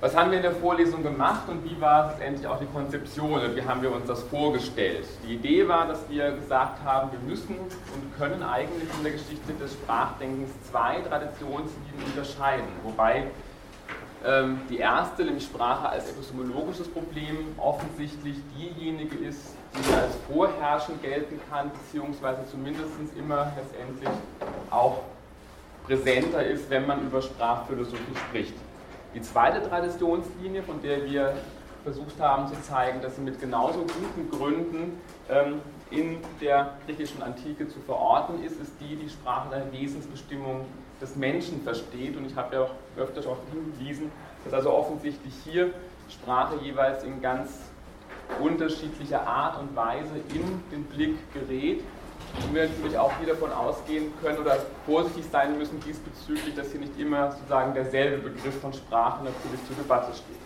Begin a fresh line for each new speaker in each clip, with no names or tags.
Was haben wir in der Vorlesung gemacht und wie war letztendlich auch die Konzeption und wie haben wir uns das vorgestellt? Die Idee war, dass wir gesagt haben, wir müssen und können eigentlich in der Geschichte des Sprachdenkens zwei Traditionslinien unterscheiden, wobei ähm, die erste, nämlich Sprache als epistemologisches Problem, offensichtlich diejenige ist, die als vorherrschend gelten kann, beziehungsweise zumindest immer letztendlich auch präsenter ist, wenn man über Sprachphilosophie spricht. Die zweite Traditionslinie, von der wir versucht haben zu zeigen, dass sie mit genauso guten Gründen ähm, in der griechischen Antike zu verorten ist, ist die, die Sprache als Wesensbestimmung des Menschen versteht. Und ich habe ja auch öfter schon hingewiesen, dass also offensichtlich hier Sprache jeweils in ganz unterschiedlicher Art und Weise in den Blick gerät und wir natürlich auch hier davon ausgehen können oder vorsichtig sein müssen diesbezüglich, dass hier nicht immer sozusagen derselbe Begriff von Sprache natürlich zur Debatte steht.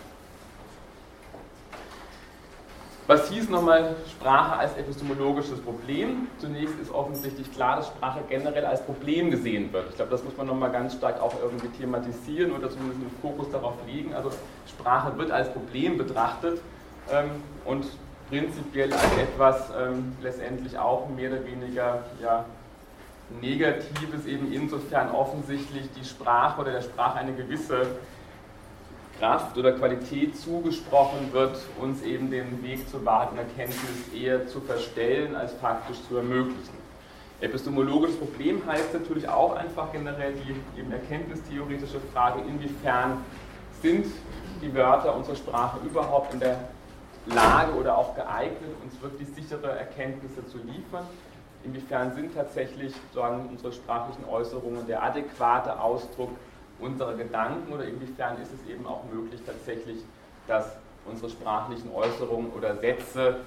Was hieß nochmal Sprache als epistemologisches Problem? Zunächst ist offensichtlich klar, dass Sprache generell als Problem gesehen wird. Ich glaube, das muss man nochmal ganz stark auch irgendwie thematisieren oder zumindest den Fokus darauf legen. Also Sprache wird als Problem betrachtet ähm, und prinzipiell als etwas ähm, letztendlich auch mehr oder weniger ja, Negatives, eben insofern offensichtlich die Sprache oder der Sprache eine gewisse Kraft oder Qualität zugesprochen wird, uns eben den Weg zur wahren Erkenntnis eher zu verstellen, als faktisch zu ermöglichen. Epistemologisches Problem heißt natürlich auch einfach generell die eben erkenntnistheoretische Frage, inwiefern sind die Wörter unserer Sprache überhaupt in der Lage oder auch geeignet, uns wirklich sichere Erkenntnisse zu liefern. Inwiefern sind tatsächlich sagen, unsere sprachlichen Äußerungen der adäquate Ausdruck unserer Gedanken oder inwiefern ist es eben auch möglich tatsächlich, dass unsere sprachlichen Äußerungen oder Sätze,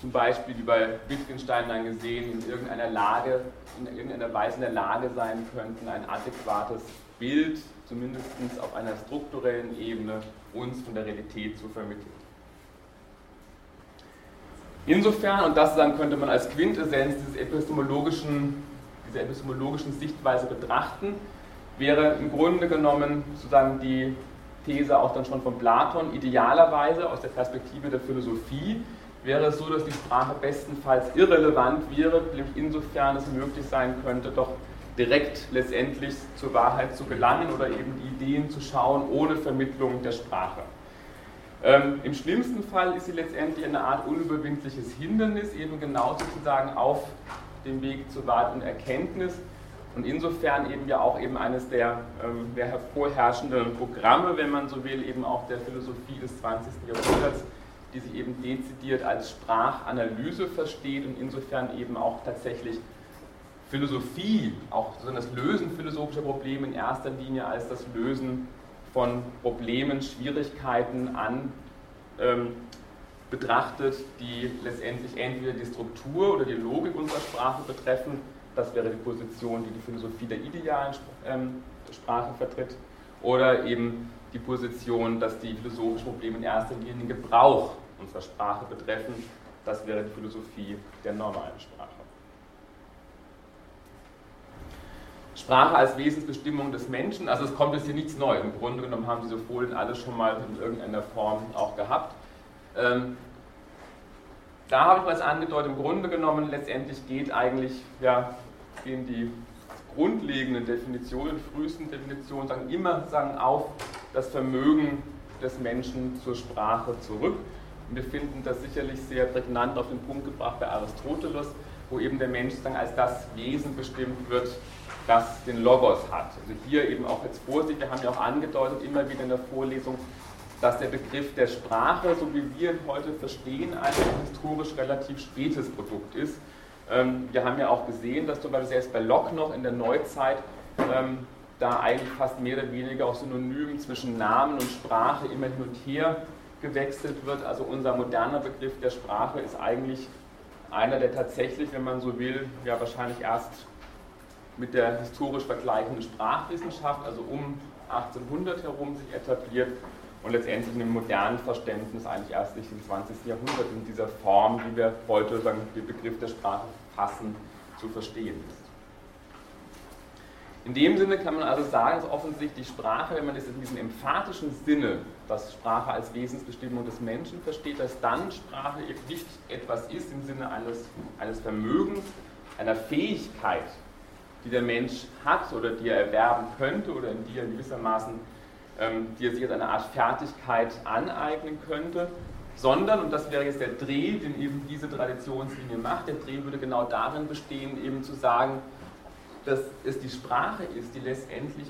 zum Beispiel wie bei Wittgenstein dann gesehen, in irgendeiner Lage, in irgendeiner Weise in der Lage sein könnten, ein adäquates Bild, zumindest auf einer strukturellen Ebene, uns von der Realität zu vermitteln. Insofern, und das dann könnte man als Quintessenz epistemologischen, dieser epistemologischen Sichtweise betrachten, wäre im Grunde genommen sozusagen die These auch dann schon von Platon, idealerweise aus der Perspektive der Philosophie, wäre es so, dass die Sprache bestenfalls irrelevant wäre, nämlich insofern es möglich sein könnte, doch direkt letztendlich zur Wahrheit zu gelangen oder eben die Ideen zu schauen ohne Vermittlung der Sprache. Ähm, Im schlimmsten Fall ist sie letztendlich eine Art unüberwindliches Hindernis, eben genau sozusagen auf dem Weg zur Wahrheit und Erkenntnis und insofern eben ja auch eben eines der, ähm, der hervorherrschenden Programme, wenn man so will, eben auch der Philosophie des 20. Jahrhunderts, die sich eben dezidiert als Sprachanalyse versteht und insofern eben auch tatsächlich Philosophie, auch das Lösen philosophischer Probleme in erster Linie als das Lösen von Problemen, Schwierigkeiten an ähm, betrachtet, die letztendlich entweder die Struktur oder die Logik unserer Sprache betreffen. Das wäre die Position, die die Philosophie der idealen ähm, Sprache vertritt. Oder eben die Position, dass die philosophischen Probleme in erster Linie den Gebrauch unserer Sprache betreffen. Das wäre die Philosophie der normalen Sprache. Sprache als Wesensbestimmung des Menschen, also es kommt jetzt hier nichts Neues. Im Grunde genommen haben diese Folien alle schon mal in irgendeiner Form auch gehabt. Ähm, da habe ich was angedeutet, im Grunde genommen letztendlich geht eigentlich, ja, gehen die grundlegenden Definitionen, frühesten Definitionen, sagen immer sagen auf das Vermögen des Menschen zur Sprache zurück. Und wir finden das sicherlich sehr prägnant auf den Punkt gebracht bei Aristoteles, wo eben der Mensch sagen, als das Wesen bestimmt wird, das den Logos hat. Also hier eben auch jetzt Vorsicht, wir haben ja auch angedeutet, immer wieder in der Vorlesung, dass der Begriff der Sprache, so wie wir ihn heute verstehen, ein historisch relativ spätes Produkt ist. Ähm, wir haben ja auch gesehen, dass zum Beispiel selbst bei Locke noch in der Neuzeit ähm, da eigentlich fast mehr oder weniger auch synonym zwischen Namen und Sprache immer hin und her gewechselt wird. Also unser moderner Begriff der Sprache ist eigentlich einer, der tatsächlich, wenn man so will, ja wahrscheinlich erst mit der historisch vergleichenden Sprachwissenschaft, also um 1800 herum sich etabliert und letztendlich in dem modernen Verständnis eigentlich erst im 20. Jahrhundert in dieser Form, wie wir heute sagen, den Begriff der Sprache fassen, zu verstehen ist. In dem Sinne kann man also sagen, dass offensichtlich Sprache, wenn man das in diesem emphatischen Sinne, dass Sprache als Wesensbestimmung des Menschen versteht, dass dann Sprache nicht etwas ist im Sinne eines, eines Vermögens, einer Fähigkeit, die der Mensch hat oder die er erwerben könnte oder in die er gewissermaßen, ähm, die er sich als eine Art Fertigkeit aneignen könnte, sondern, und das wäre jetzt der Dreh, den eben diese Traditionslinie macht, der Dreh würde genau darin bestehen, eben zu sagen, dass es die Sprache ist, die letztendlich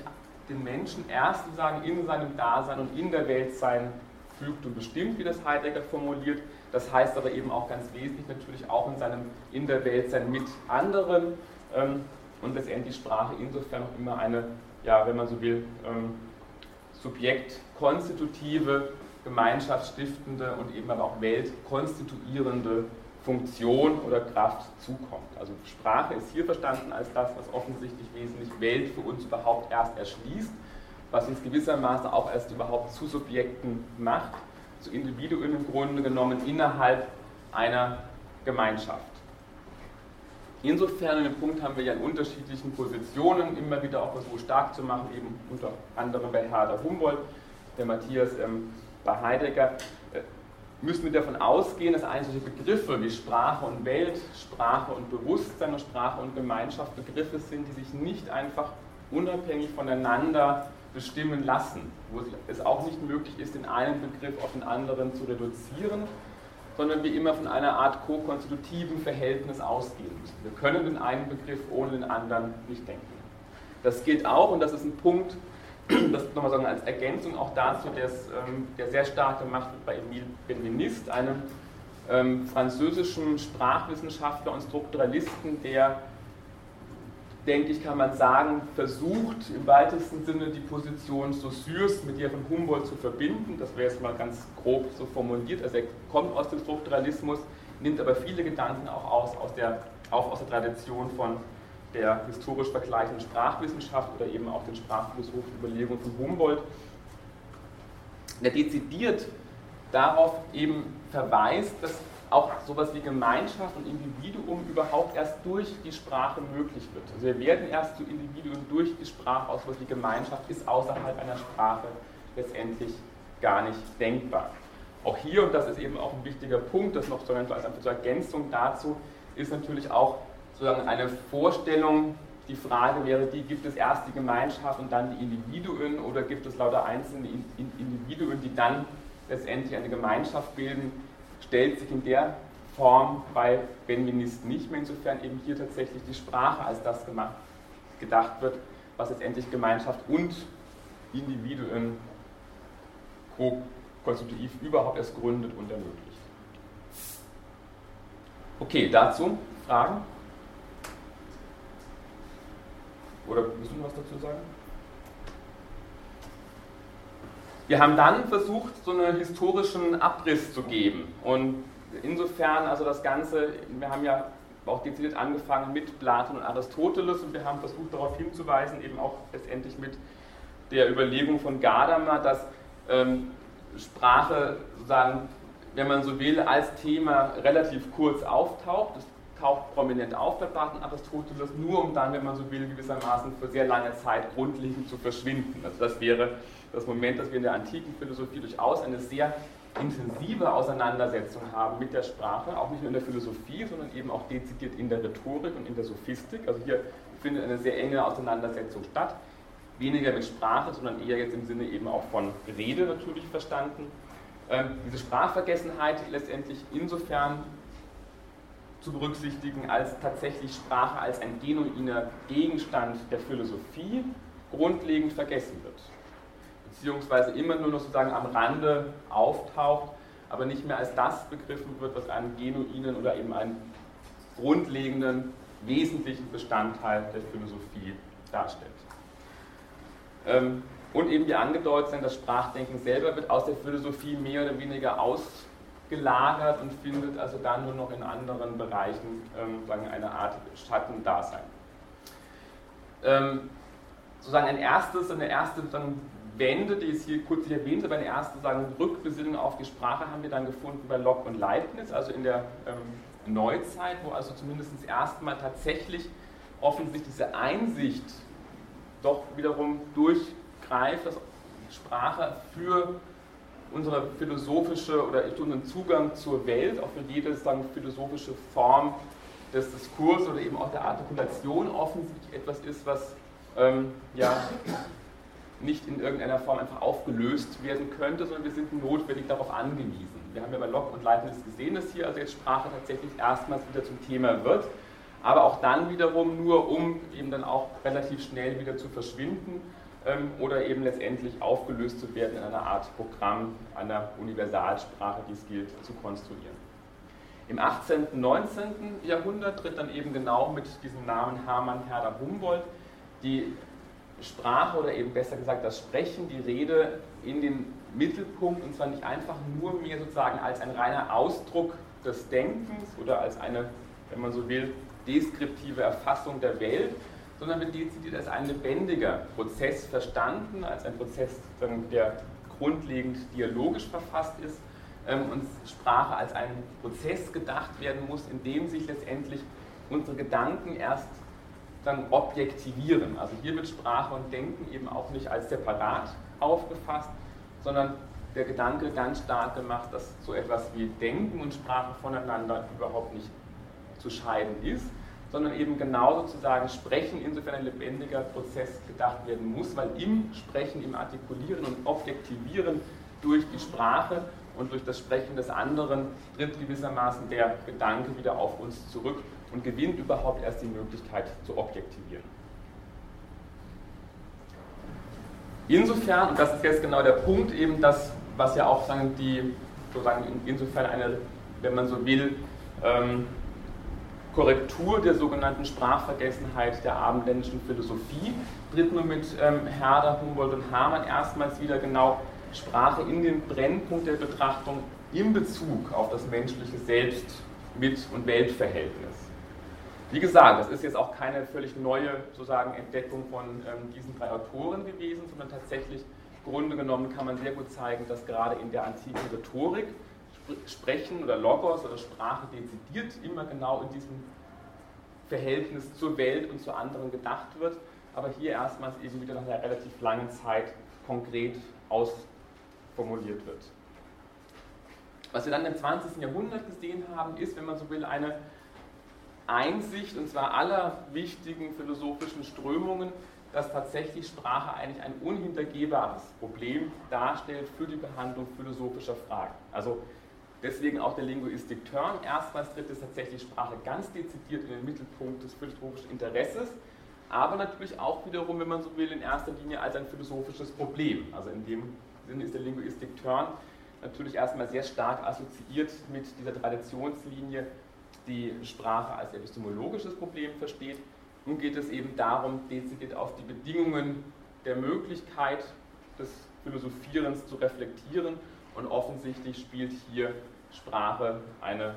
den Menschen erst sozusagen in seinem Dasein und in der Welt sein fügt und bestimmt, wie das Heidegger formuliert. Das heißt aber eben auch ganz wesentlich natürlich auch in seinem in der Welt sein mit anderen ähm, und letztendlich Sprache insofern auch immer eine, ja, wenn man so will, ähm, subjektkonstitutive, gemeinschaftsstiftende und eben aber auch weltkonstituierende Funktion oder Kraft zukommt. Also Sprache ist hier verstanden als das, was offensichtlich wesentlich Welt für uns überhaupt erst erschließt, was uns gewissermaßen auch erst überhaupt zu Subjekten macht, zu Individuen im Grunde genommen innerhalb einer Gemeinschaft. Insofern in Punkt haben wir ja in unterschiedlichen Positionen immer wieder auch versucht stark zu machen, eben unter anderem bei Herder Humboldt, der Matthias ähm, bei Heidegger, äh, müssen wir davon ausgehen, dass einzelne Begriffe wie Sprache und Welt, Sprache und Bewusstsein und Sprache und Gemeinschaft Begriffe sind, die sich nicht einfach unabhängig voneinander bestimmen lassen, wo es auch nicht möglich ist, den einen Begriff auf den anderen zu reduzieren, sondern wir immer von einer Art ko-konstitutiven Verhältnis ausgehen müssen. Wir können den einen Begriff ohne den anderen nicht denken. Das gilt auch, und das ist ein Punkt, das nochmal sagen als Ergänzung auch dazu, ähm, der sehr stark gemacht wird bei Emile Benveniste, einem ähm, französischen Sprachwissenschaftler und Strukturalisten, der, denke ich, kann man sagen, versucht im weitesten Sinne die Position Saussures mit der von Humboldt zu verbinden. Das wäre jetzt mal ganz grob so formuliert. Also er kommt aus dem Strukturalismus, nimmt aber viele Gedanken auch aus, aus der, auch aus der Tradition von der historisch vergleichenden Sprachwissenschaft oder eben auch den sprachphilosophischen Überlegungen von Humboldt, der dezidiert darauf eben verweist, dass auch sowas wie Gemeinschaft und Individuum überhaupt erst durch die Sprache möglich wird. Also wir werden erst zu Individuen durch die Sprache, auch sowas wie Gemeinschaft ist außerhalb einer Sprache letztendlich gar nicht denkbar. Auch hier, und das ist eben auch ein wichtiger Punkt, das noch als Ergänzung dazu, ist natürlich auch sozusagen eine Vorstellung, die Frage wäre die, gibt es erst die Gemeinschaft und dann die Individuen oder gibt es lauter einzelne Individuen, die dann letztendlich eine Gemeinschaft bilden, stellt sich in der Form bei Benveniste nicht mehr, insofern eben hier tatsächlich die Sprache als das gemacht, gedacht wird, was letztendlich Gemeinschaft und Individuen konstitutiv überhaupt erst gründet und ermöglicht. Okay, dazu Fragen? Oder du noch was dazu sagen? Wir haben dann versucht, so einen historischen Abriss zu geben. Und insofern, also das Ganze, wir haben ja auch dezidiert angefangen mit Platon und Aristoteles und wir haben versucht darauf hinzuweisen, eben auch letztendlich mit der Überlegung von Gadamer, dass ähm, Sprache sozusagen, wenn man so will, als Thema relativ kurz auftaucht. Das taucht prominent auf bei Platon Aristoteles, nur um dann, wenn man so will, gewissermaßen für sehr lange Zeit grundlegend zu verschwinden. Also das wäre das Moment, dass wir in der antiken Philosophie durchaus eine sehr intensive Auseinandersetzung haben mit der Sprache, auch nicht nur in der Philosophie, sondern eben auch dezidiert in der Rhetorik und in der Sophistik. Also hier findet eine sehr enge Auseinandersetzung statt. Weniger mit Sprache, sondern eher jetzt im Sinne eben auch von Rede natürlich verstanden. Ähm, diese Sprachvergessenheit letztendlich insofern zu berücksichtigen, als tatsächlich Sprache als ein genuiner Gegenstand der Philosophie grundlegend vergessen wird. Beziehungsweise immer nur noch sozusagen am Rande auftaucht, aber nicht mehr als das begriffen wird, was einen genuinen oder eben einen grundlegenden, wesentlichen Bestandteil der Philosophie darstellt. Ähm, und eben wie angedeutet, das Sprachdenken selber wird aus der Philosophie mehr oder weniger aus gelagert und findet also dann nur noch in anderen Bereichen ähm, eine Art Schattendasein. Ähm, sozusagen ein erstes, eine erste dann Wende, die ist hier kurz erwähnt, aber eine erste sagen, Rückbesinnung auf die Sprache haben wir dann gefunden bei Locke und Leibniz, also in der ähm, Neuzeit, wo also zumindest erstmal tatsächlich offensichtlich diese Einsicht doch wiederum durchgreift, dass Sprache für unsere philosophische oder unseren Zugang zur Welt, auch für jede sagen, philosophische Form des Diskurses oder eben auch der Artikulation offensichtlich etwas ist, was ähm, ja, nicht in irgendeiner Form einfach aufgelöst werden könnte, sondern wir sind notwendig darauf angewiesen. Wir haben ja bei Locke und Leibniz gesehen, dass hier also jetzt Sprache tatsächlich erstmals wieder zum Thema wird, aber auch dann wiederum nur, um eben dann auch relativ schnell wieder zu verschwinden ähm, oder eben letztendlich aufgelöst zu werden in einer Art Programm, einer Universalsprache, die es gilt zu konstruieren. Im 18. und 19. Jahrhundert tritt dann eben genau mit diesem Namen Hermann Herder Humboldt die Sprache oder eben besser gesagt das Sprechen, die Rede in den Mittelpunkt und zwar nicht einfach nur mehr sozusagen als ein reiner Ausdruck des Denkens oder als eine, wenn man so will, deskriptive Erfassung der Welt, sondern wird dezidiert als ein lebendiger Prozess verstanden, als ein Prozess, der grundlegend dialogisch verfasst ist ähm, und Sprache als ein Prozess gedacht werden muss, in dem sich letztendlich unsere Gedanken erst dann objektivieren. Also hier wird Sprache und Denken eben auch nicht als separat aufgefasst, sondern der Gedanke ganz stark gemacht, dass so etwas wie Denken und Sprache voneinander überhaupt nicht zu scheiden ist, sondern eben genau sozusagen Sprechen insofern ein lebendiger Prozess gedacht werden muss, weil im Sprechen, im Artikulieren und Objektivieren durch die Sprache und durch das Sprechen des anderen tritt gewissermaßen der Gedanke wieder auf uns zurück und gewinnt überhaupt erst die Möglichkeit zu objektivieren. Insofern, und das ist jetzt genau der Punkt, eben das, was ja auch sagen, die, sozusagen insofern eine, wenn man so will, ähm, Korrektur der sogenannten Sprachvergessenheit der abendländischen Philosophie tritt nur mit ähm, Herder, Humboldt und Hamann erstmals wieder genau Sprache in den Brennpunkt der Betrachtung in Bezug auf das menschliche Selbst mit und Weltverhältnis. Wie gesagt, das ist jetzt auch keine völlig neue sozusagen Entdeckung von ähm, diesen drei Autoren gewesen, sondern tatsächlich Grunde genommen kann man sehr gut zeigen, dass gerade in der antiken Rhetorik Sprechen oder Logos oder Sprache dezidiert immer genau in diesem Verhältnis zur Welt und zu anderen gedacht wird, aber hier erstmals eben wieder nach einer relativ langen Zeit konkret ausformuliert wird. Was wir dann im 20. Jahrhundert gesehen haben, ist, wenn man so will, eine Einsicht, und zwar aller wichtigen philosophischen Strömungen, dass tatsächlich Sprache eigentlich ein unhintergehbares Problem darstellt für die Behandlung philosophischer Fragen. Also deswegen auch der Linguistik-Turn. Erstmals tritt es tatsächlich Sprache ganz dezidiert in den Mittelpunkt des philosophischen Interesses, aber natürlich auch wiederum, wenn man so will, in erster Linie als ein philosophisches Problem. Also in dem Sinne ist der Linguistik-Turn natürlich erstmal sehr stark assoziiert mit dieser Traditionslinie die Sprache als epistemologisches Problem versteht. Nun geht es eben darum, dezidiert auf die Bedingungen der Möglichkeit des Philosophierens zu reflektieren und offensichtlich spielt hier Sprache eine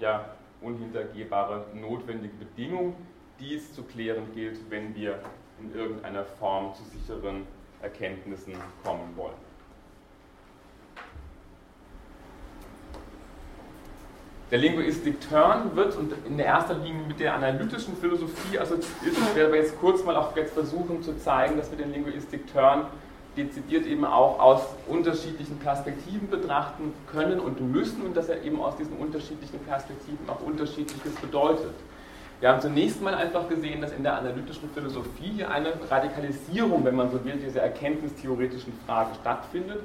ja, unhintergehbare, notwendige Bedingung, die es zu klären gilt, wenn wir in irgendeiner Form zu sicheren Erkenntnissen kommen wollen. Der Linguistik Turn wird und in erster Linie mit der analytischen Philosophie assoziiert. Ich werde aber jetzt kurz mal auch jetzt versuchen zu zeigen, dass wir den Linguistik Turn dezidiert eben auch aus unterschiedlichen Perspektiven betrachten können und müssen und dass er eben aus diesen unterschiedlichen Perspektiven auch unterschiedliches bedeutet. Wir haben zunächst mal einfach gesehen, dass in der analytischen Philosophie eine Radikalisierung, wenn man so will, dieser erkenntnistheoretischen Frage stattfindet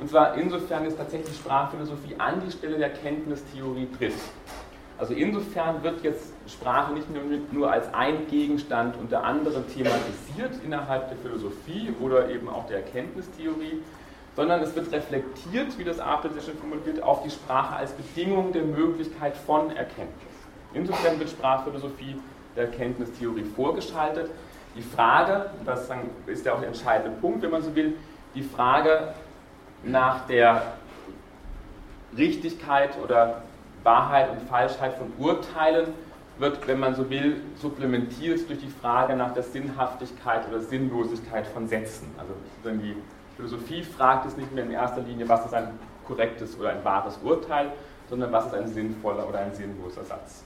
und zwar insofern ist tatsächlich Sprachphilosophie an die Stelle der Kenntnistheorie tritt. Also insofern wird jetzt Sprache nicht nur, als ein Gegenstand unter anderem thematisiert innerhalb der Philosophie oder eben auch der Erkenntnistheorie, sondern es wird reflektiert, wie das Apel schön formuliert, auf die Sprache als Bedingung der Möglichkeit von Erkenntnis. Insofern wird Sprachphilosophie der Erkenntnistheorie vorgeschaltet. Die Frage, das ist ja auch der entscheidende Punkt, wenn man so will, die Frage, nach der Richtigkeit oder Wahrheit und Falschheit von Urteilen wird, wenn man so will, supplementiert durch die Frage nach der Sinnhaftigkeit oder Sinnlosigkeit von Sätzen. Also die Philosophie fragt es nicht mehr in erster Linie, was ist ein korrektes oder ein wahres Urteil, sondern was ist ein sinnvoller oder ein sinnloser Satz.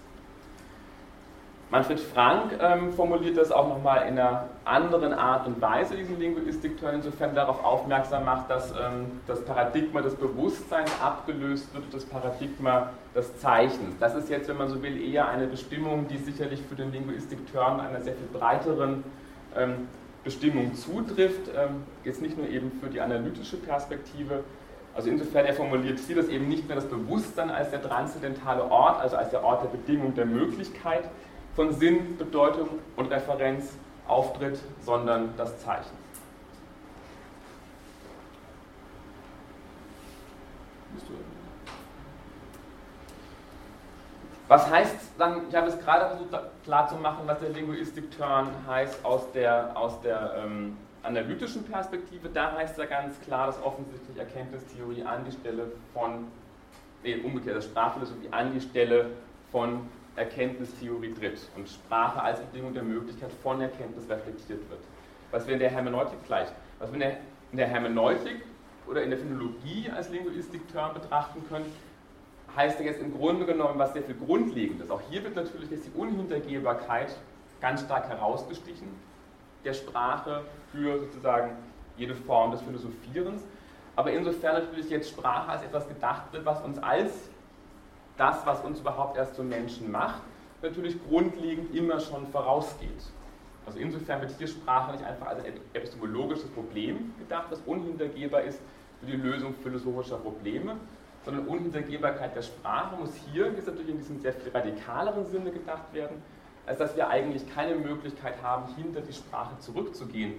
Manfred Frank ähm, formuliert das auch nochmal in einer anderen Art und Weise, diesen Linguistik-Turn, insofern darauf aufmerksam macht, dass ähm, das Paradigma des Bewusstseins abgelöst wird das Paradigma des Zeichens. Das ist jetzt, wenn man so will, eher eine Bestimmung, die sicherlich für den Linguistik-Turn einer sehr viel breiteren ähm, Bestimmung zutrifft, ähm, jetzt nicht nur eben für die analytische Perspektive, also insofern er formuliert hier, dass eben nicht mehr das Bewusstsein als der transzendentale Ort, also als der Ort der Bedingung der Möglichkeit, von Sinn, Bedeutung und Referenz auftritt, sondern das Zeichen. Was heißt dann, ich habe es gerade versucht klarzumachen, was der Linguistik-Turn heißt aus der, aus der ähm, analytischen Perspektive. Da heißt ja ganz klar, dass offensichtlich Erkenntnistheorie an die Stelle von, nee, umgekehrt, das Sprachphilosophie an die Stelle von Erkenntnistheorie tritt und Sprache als Bedingung der Möglichkeit von Erkenntnis reflektiert wird. Was wir in der Hermeneutik gleich, was wir in der, in der Hermeneutik oder in der Phänologie als Linguistik-Term betrachten können, heißt ja jetzt im Grunde genommen was sehr viel Grundlegendes. Auch hier wird natürlich jetzt die Unhintergehbarkeit ganz stark herausgestichen der Sprache für sozusagen jede Form des Philosophierens. Aber insofern natürlich jetzt Sprache als etwas gedacht wird, was uns als das, was uns überhaupt erst zum Menschen macht, natürlich grundlegend immer schon vorausgeht. Also insofern wird hier Sprache nicht einfach als ein epistemologisches Problem gedacht, das unhintergehbar ist für die Lösung philosophischer Probleme, sondern Unhintergehbarkeit der Sprache muss hier jetzt natürlich in diesem sehr viel radikaleren Sinne gedacht werden, als dass wir eigentlich keine Möglichkeit haben, hinter die Sprache zurückzugehen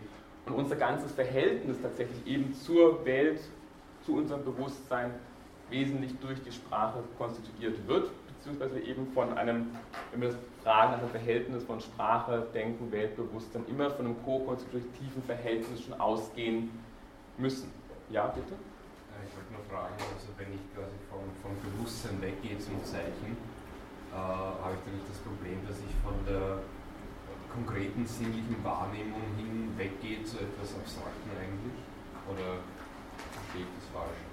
und unser ganzes Verhältnis tatsächlich eben zur Welt, zu unserem Bewusstsein wesentlich durch die Sprache konstituiert wird, beziehungsweise eben von einem, wenn wir das fragen, nach Verhältnis von Sprache, Denken, Weltbewusstsein, immer von einem ko-konstitutiven Verhältnis schon ausgehen müssen. Ja, bitte?
Äh, ich wollte nur fragen, also wenn ich quasi vom, vom Bewusstsein weggehe zum Zeichen, äh, habe ich dann nicht das Problem, dass ich von der konkreten sinnlichen Wahrnehmung hin weggehe zu etwas Abstrakten eigentlich? Oder verstehe ich das falsch?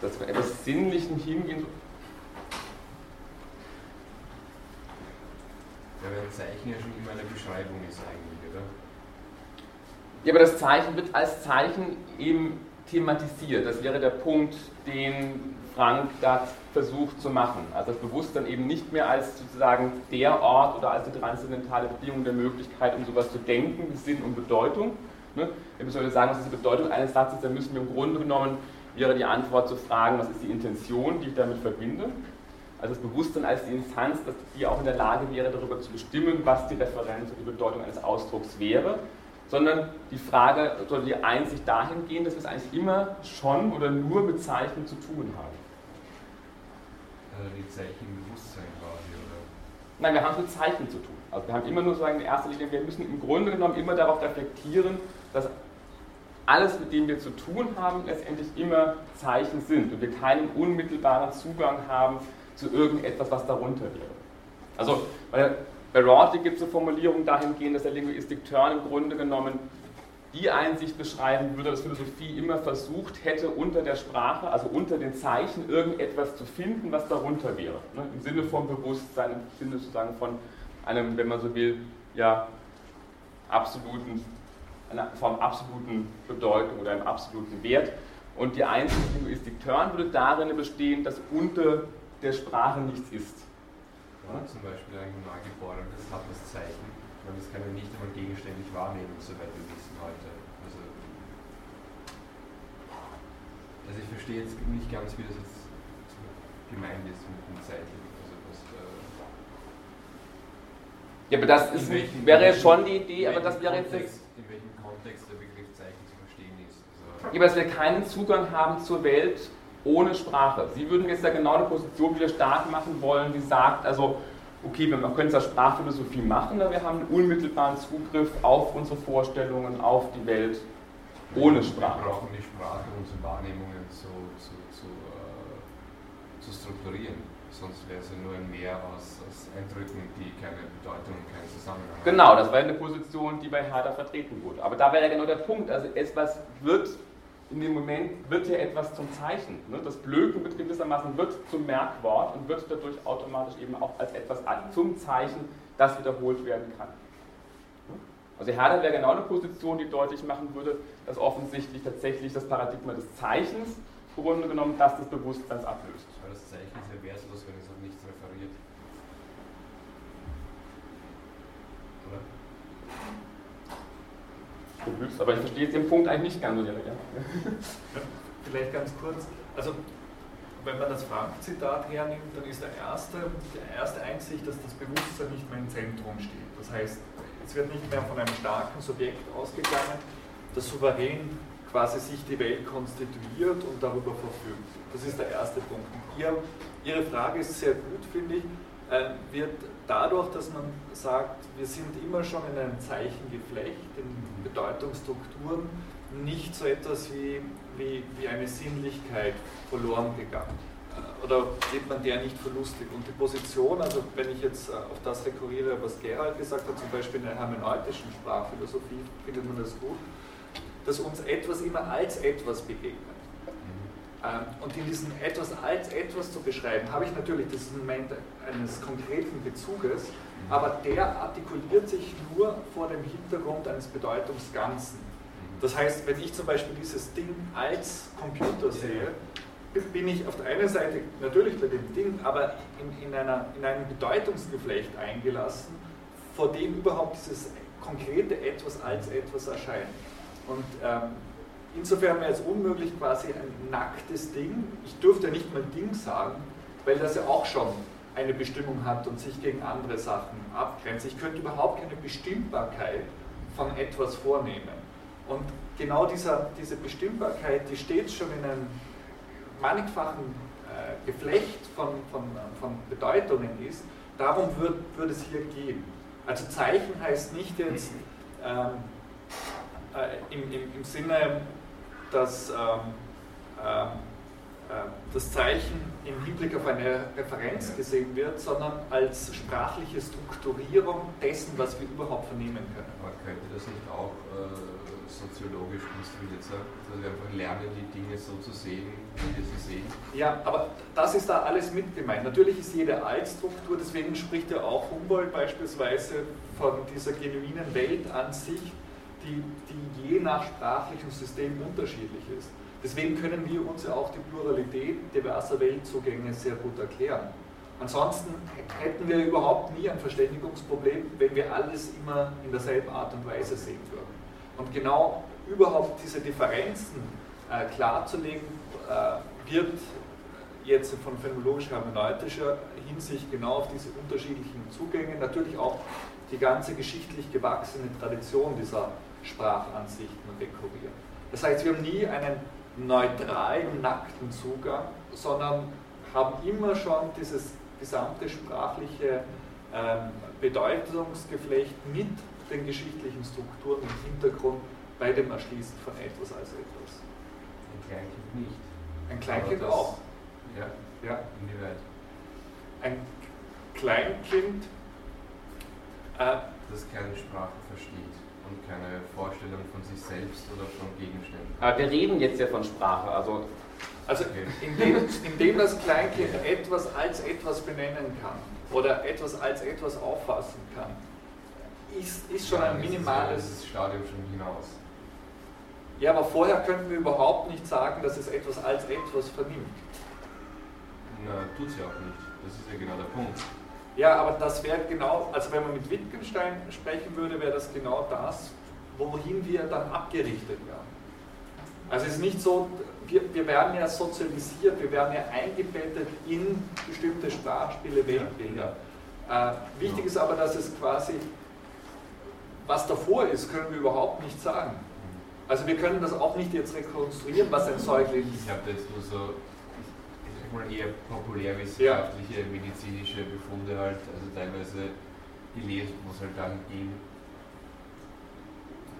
Dass wir etwas Sinnlichen hingehen.
Ja, weil ein Zeichen ja schon immer eine Beschreibung ist eigentlich, oder?
Ja, aber das Zeichen wird als Zeichen eben thematisiert. Das wäre der Punkt, den Frank da versucht zu machen. Also das Bewusstsein eben nicht mehr als sozusagen der Ort oder als die transzendentale Bedingung der Möglichkeit, um sowas zu denken, wie Sinn und Bedeutung. Ne? Wenn wir sagen, was ist die Bedeutung eines Satzes, dann müssen wir im Grunde genommen wäre die Antwort zu fragen, was ist die Intention, die ich damit verbinde. Also das Bewusstsein als die Instanz, dass die auch in der Lage wäre, darüber zu bestimmen, was die Referenz und die Bedeutung eines Ausdrucks wäre, sondern die Frage oder die Einsicht dahingehend, dass wir es eigentlich immer schon oder nur mit Zeichen zu tun haben.
Also die Zeichen Bewusstsein quasi, oder?
Nein, wir haben es mit Zeichen zu tun. Also wir haben immer nur sagen, in erster Linie, wir müssen im Grunde genommen immer darauf reflektieren, dass alles, mit dem wir zu tun haben, letztendlich immer Zeichen sind und wir keinen unmittelbaren Zugang haben zu irgendetwas, was darunter wäre. Also bei, Rorty gibt es eine Formulierung dahingehend, dass der Linguistic Turn im Grunde genommen die Einsicht beschreiben würde, dass Philosophie immer versucht hätte, unter der Sprache, also unter den Zeichen, irgendetwas zu finden, was darunter wäre. Ne? Im Sinne von Bewusstsein, im Sinne sozusagen von einem, wenn man so will, ja, absoluten einer Form absoluten Bedeutung oder einem absoluten Wert. Und die einzige Linguistik Turn würde darin bestehen, dass unter der Sprache nichts ist.
Ja, zum Beispiel ein Humangeborenen, das hat das Zeichen, weil das kann man nicht einmal gegenständlich wahrnehmen, soweit wir wissen heute. Also, also ich verstehe jetzt nicht ganz, wie das jetzt gemeint ist mit dem Zeichen. Also was, äh
ja, aber das ist, wäre ja schon die Idee, aber das wäre jetzt.
Kontext der Begriff Zeichen zu verstehen
ja, dass wir keinen Zugang haben zur Welt ohne Sprache. Sie würden jetzt ja genau eine Position wieder stark machen wollen, die sagt, also, okay, wir können zwar Sprachphilosophie machen, aber wir haben einen unmittelbaren Zugriff auf unsere Vorstellungen, auf die Welt ohne Sprache.
Wir brauchen die Sprache, um unsere Wahrnehmungen zu, zu, zu, äh, zu strukturieren. Sonst wäre es ja nur ein Meer aus, aus Eindrücken, die keine Bedeutung und keinen Zusammenhang haben.
Genau, das wäre eine Position, die bei Herder vertreten wurde. Aber da wäre ja genau der Punkt. Also etwas wird in dem Moment wird ja etwas zum Zeichen. Ne? Das Blöken wird gewissermaßen wird zum Merkwort und wird dadurch automatisch eben auch als etwas zum Zeichen, das wiederholt werden kann. Also Herder wäre genau eine Position, die deutlich machen würde, dass offensichtlich tatsächlich das Paradigma des Zeichens im Grunde genommen das des Bewusstseins ablöst.
Aber das Zeichen ist ja wertlos, wenn es auf nichts referiert.
Oder? Aber ich verstehe den Punkt eigentlich nicht ganz so. Ja.
Vielleicht ganz kurz. Also wenn man das Frank-Zitat hernimmt, dann ist der erste, die erste Einsicht, dass das Bewusstsein nicht mehr im Zentrum steht. Das heißt, es wird nicht mehr von einem starken Subjekt ausgegangen, das souverän quasi sich die Welt konstituiert und darüber verfügt. Das ist der erste Punkt. Ihr, Ihre Frage ist sehr gut, finde ich. Äh, wird dadurch, dass man sagt, wir sind immer schon in einem Zeichengeflecht, in Bedeutungsstrukturen, nicht so etwas wie, wie, wie eine Sinnlichkeit verloren gegangen oder geht man der nicht verlustig? Und die Position, also wenn ich jetzt äh, auf das rekurriere, was Gerald gesagt hat, zum Beispiel in der hermeneutischen Sprachphilosophie, findet man das gut, dass uns etwas immer als etwas begegnet. Ähm, und in diesem etwas als etwas zu beschreiben, habe ich natürlich das Moment eines konkreten Bezuges, aber der artikuliert sich nur vor dem Hintergrund eines Bedeutungsganzen. Das heißt, wenn ich zum Beispiel dieses Ding als Computer sehe, bin ich auf der einen Seite natürlich bei dem Ding, aber in, in, einer, in einem Bedeutungsgeflecht eingelassen, vor dem überhaupt dieses konkrete Etwas als etwas erscheint. Und ähm, insofern wäre es unmöglich, quasi ein nacktes Ding, ich dürfte nicht mal Ding sagen, weil das ja auch schon eine Bestimmung hat und sich gegen andere Sachen abgrenzt. Ich könnte überhaupt keine Bestimmbarkeit von etwas vornehmen. Und genau dieser, diese Bestimmbarkeit, die steht schon in einem mannigfachen äh, Geflecht von, von, von Bedeutungen ist, darum wird, wird es hier gehen. Also Zeichen heißt nicht jetzt ähm, äh, im, im, im Sinne, dass ähm, ähm äh, das Zeichen im Hinblick auf eine Referenz gesehen wird, sondern als sprachliche Strukturierung dessen, was wir überhaupt vernehmen können.
Aber könnte das nicht auch äh, soziologisch konstruiert sein, dass wir einfach lernen, die Dinge so zu sehen, wie wir sie sehen.
Ja, aber das ist da alles mit gemeint. Natürlich ist jede Altstruktur, deswegen spricht ja auch Humboldt beispielsweise von dieser genuinen Welt an sich, die, die je nach sprachlichem System unterschiedlich ist. Deswegen können wir uns ja auch die Pluralität diverser Weltzugänge sehr gut erklären. Ansonsten hätten wir überhaupt nie ein Verständigungsproblem, wenn wir alles immer in derselben Art und Weise sehen würden. Und genau überhaupt diese Differenzen äh, klarzulegen, äh, wird jetzt von phänomenologisch-hermeneutischer Hinsicht genau auf diese unterschiedlichen Zugänge, natürlich auch die ganze geschichtlich gewachsene Tradition dieser Sprachansichten rekurrieren. Das heißt, wir haben nie einen neutralen, nackten Zugang, sondern haben immer schon dieses gesamte sprachliche ähm, Bedeutungsgeflecht mit den geschichtlichen Strukturen im Hintergrund bei dem Erschließen von etwas als etwas.
Ein Kleinkind nicht.
Ein Kleinkind das, auch.
Ja. ja. Inwieweit?
Ein Kleinkind,
äh, das keine Sprache versteht und keine Vorstellung von sich selbst oder von Gegenständen.
Aber wir reden jetzt ja von Sprache, also.
Also indem, indem das Kleinkind etwas als etwas benennen kann oder etwas als etwas auffassen kann, ist, ist schon ja, ein minimales.
Das Stadium schon hinaus.
Ja, aber vorher könnten wir überhaupt nicht sagen, dass es etwas als etwas vernimmt.
Na, tut es ja auch nicht. Das ist ja genau der Punkt.
Ja, aber das wäre genau, also wenn man mit Wittgenstein sprechen würde, wäre das genau das, wohin wir dann abgerichtet werden. Also es ist nicht so, wir, wir werden ja sozialisiert, wir werden ja eingebettet in bestimmte Sprachspiele, Weltbilder. Äh, wichtig ist aber, dass es quasi was davor ist, können wir überhaupt nicht sagen. Also wir können das auch nicht jetzt rekonstruieren, was ein Säugling
ist. Ich habe jetzt nur so, mal eher populärwissenschaftliche, ja. medizinische Befunde halt, also teilweise gelesen, es halt darum ging,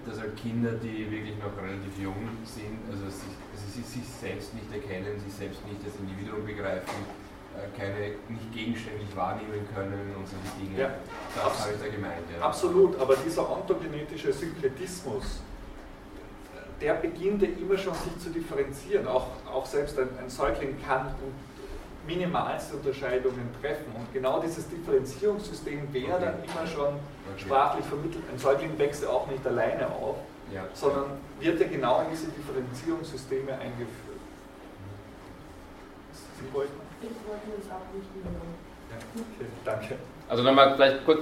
dass halt Kinder, die wirklich noch relativ jung sind, also, sich, also sie sich selbst nicht erkennen, sich selbst nicht als Individuum begreifen, äh, keine, nicht gegenständlich wahrnehmen können und solche Dinge. Ja, das habe ich da gemeint. Ja.
Absolut, aber dieser ontogenetische Synkretismus, der beginnt ja immer schon sich zu differenzieren. Auch, auch selbst ein, ein Säugling kann minimalste Unterscheidungen treffen. Und genau dieses Differenzierungssystem wäre dann immer schon okay. sprachlich vermittelt. Ein Säugling wächst ja auch nicht alleine auf, ja. sondern wird ja genau in diese Differenzierungssysteme eingeführt.
Sie wollten? Ich wollte es auch nicht
ja. Okay, danke.
Also nochmal vielleicht kurz,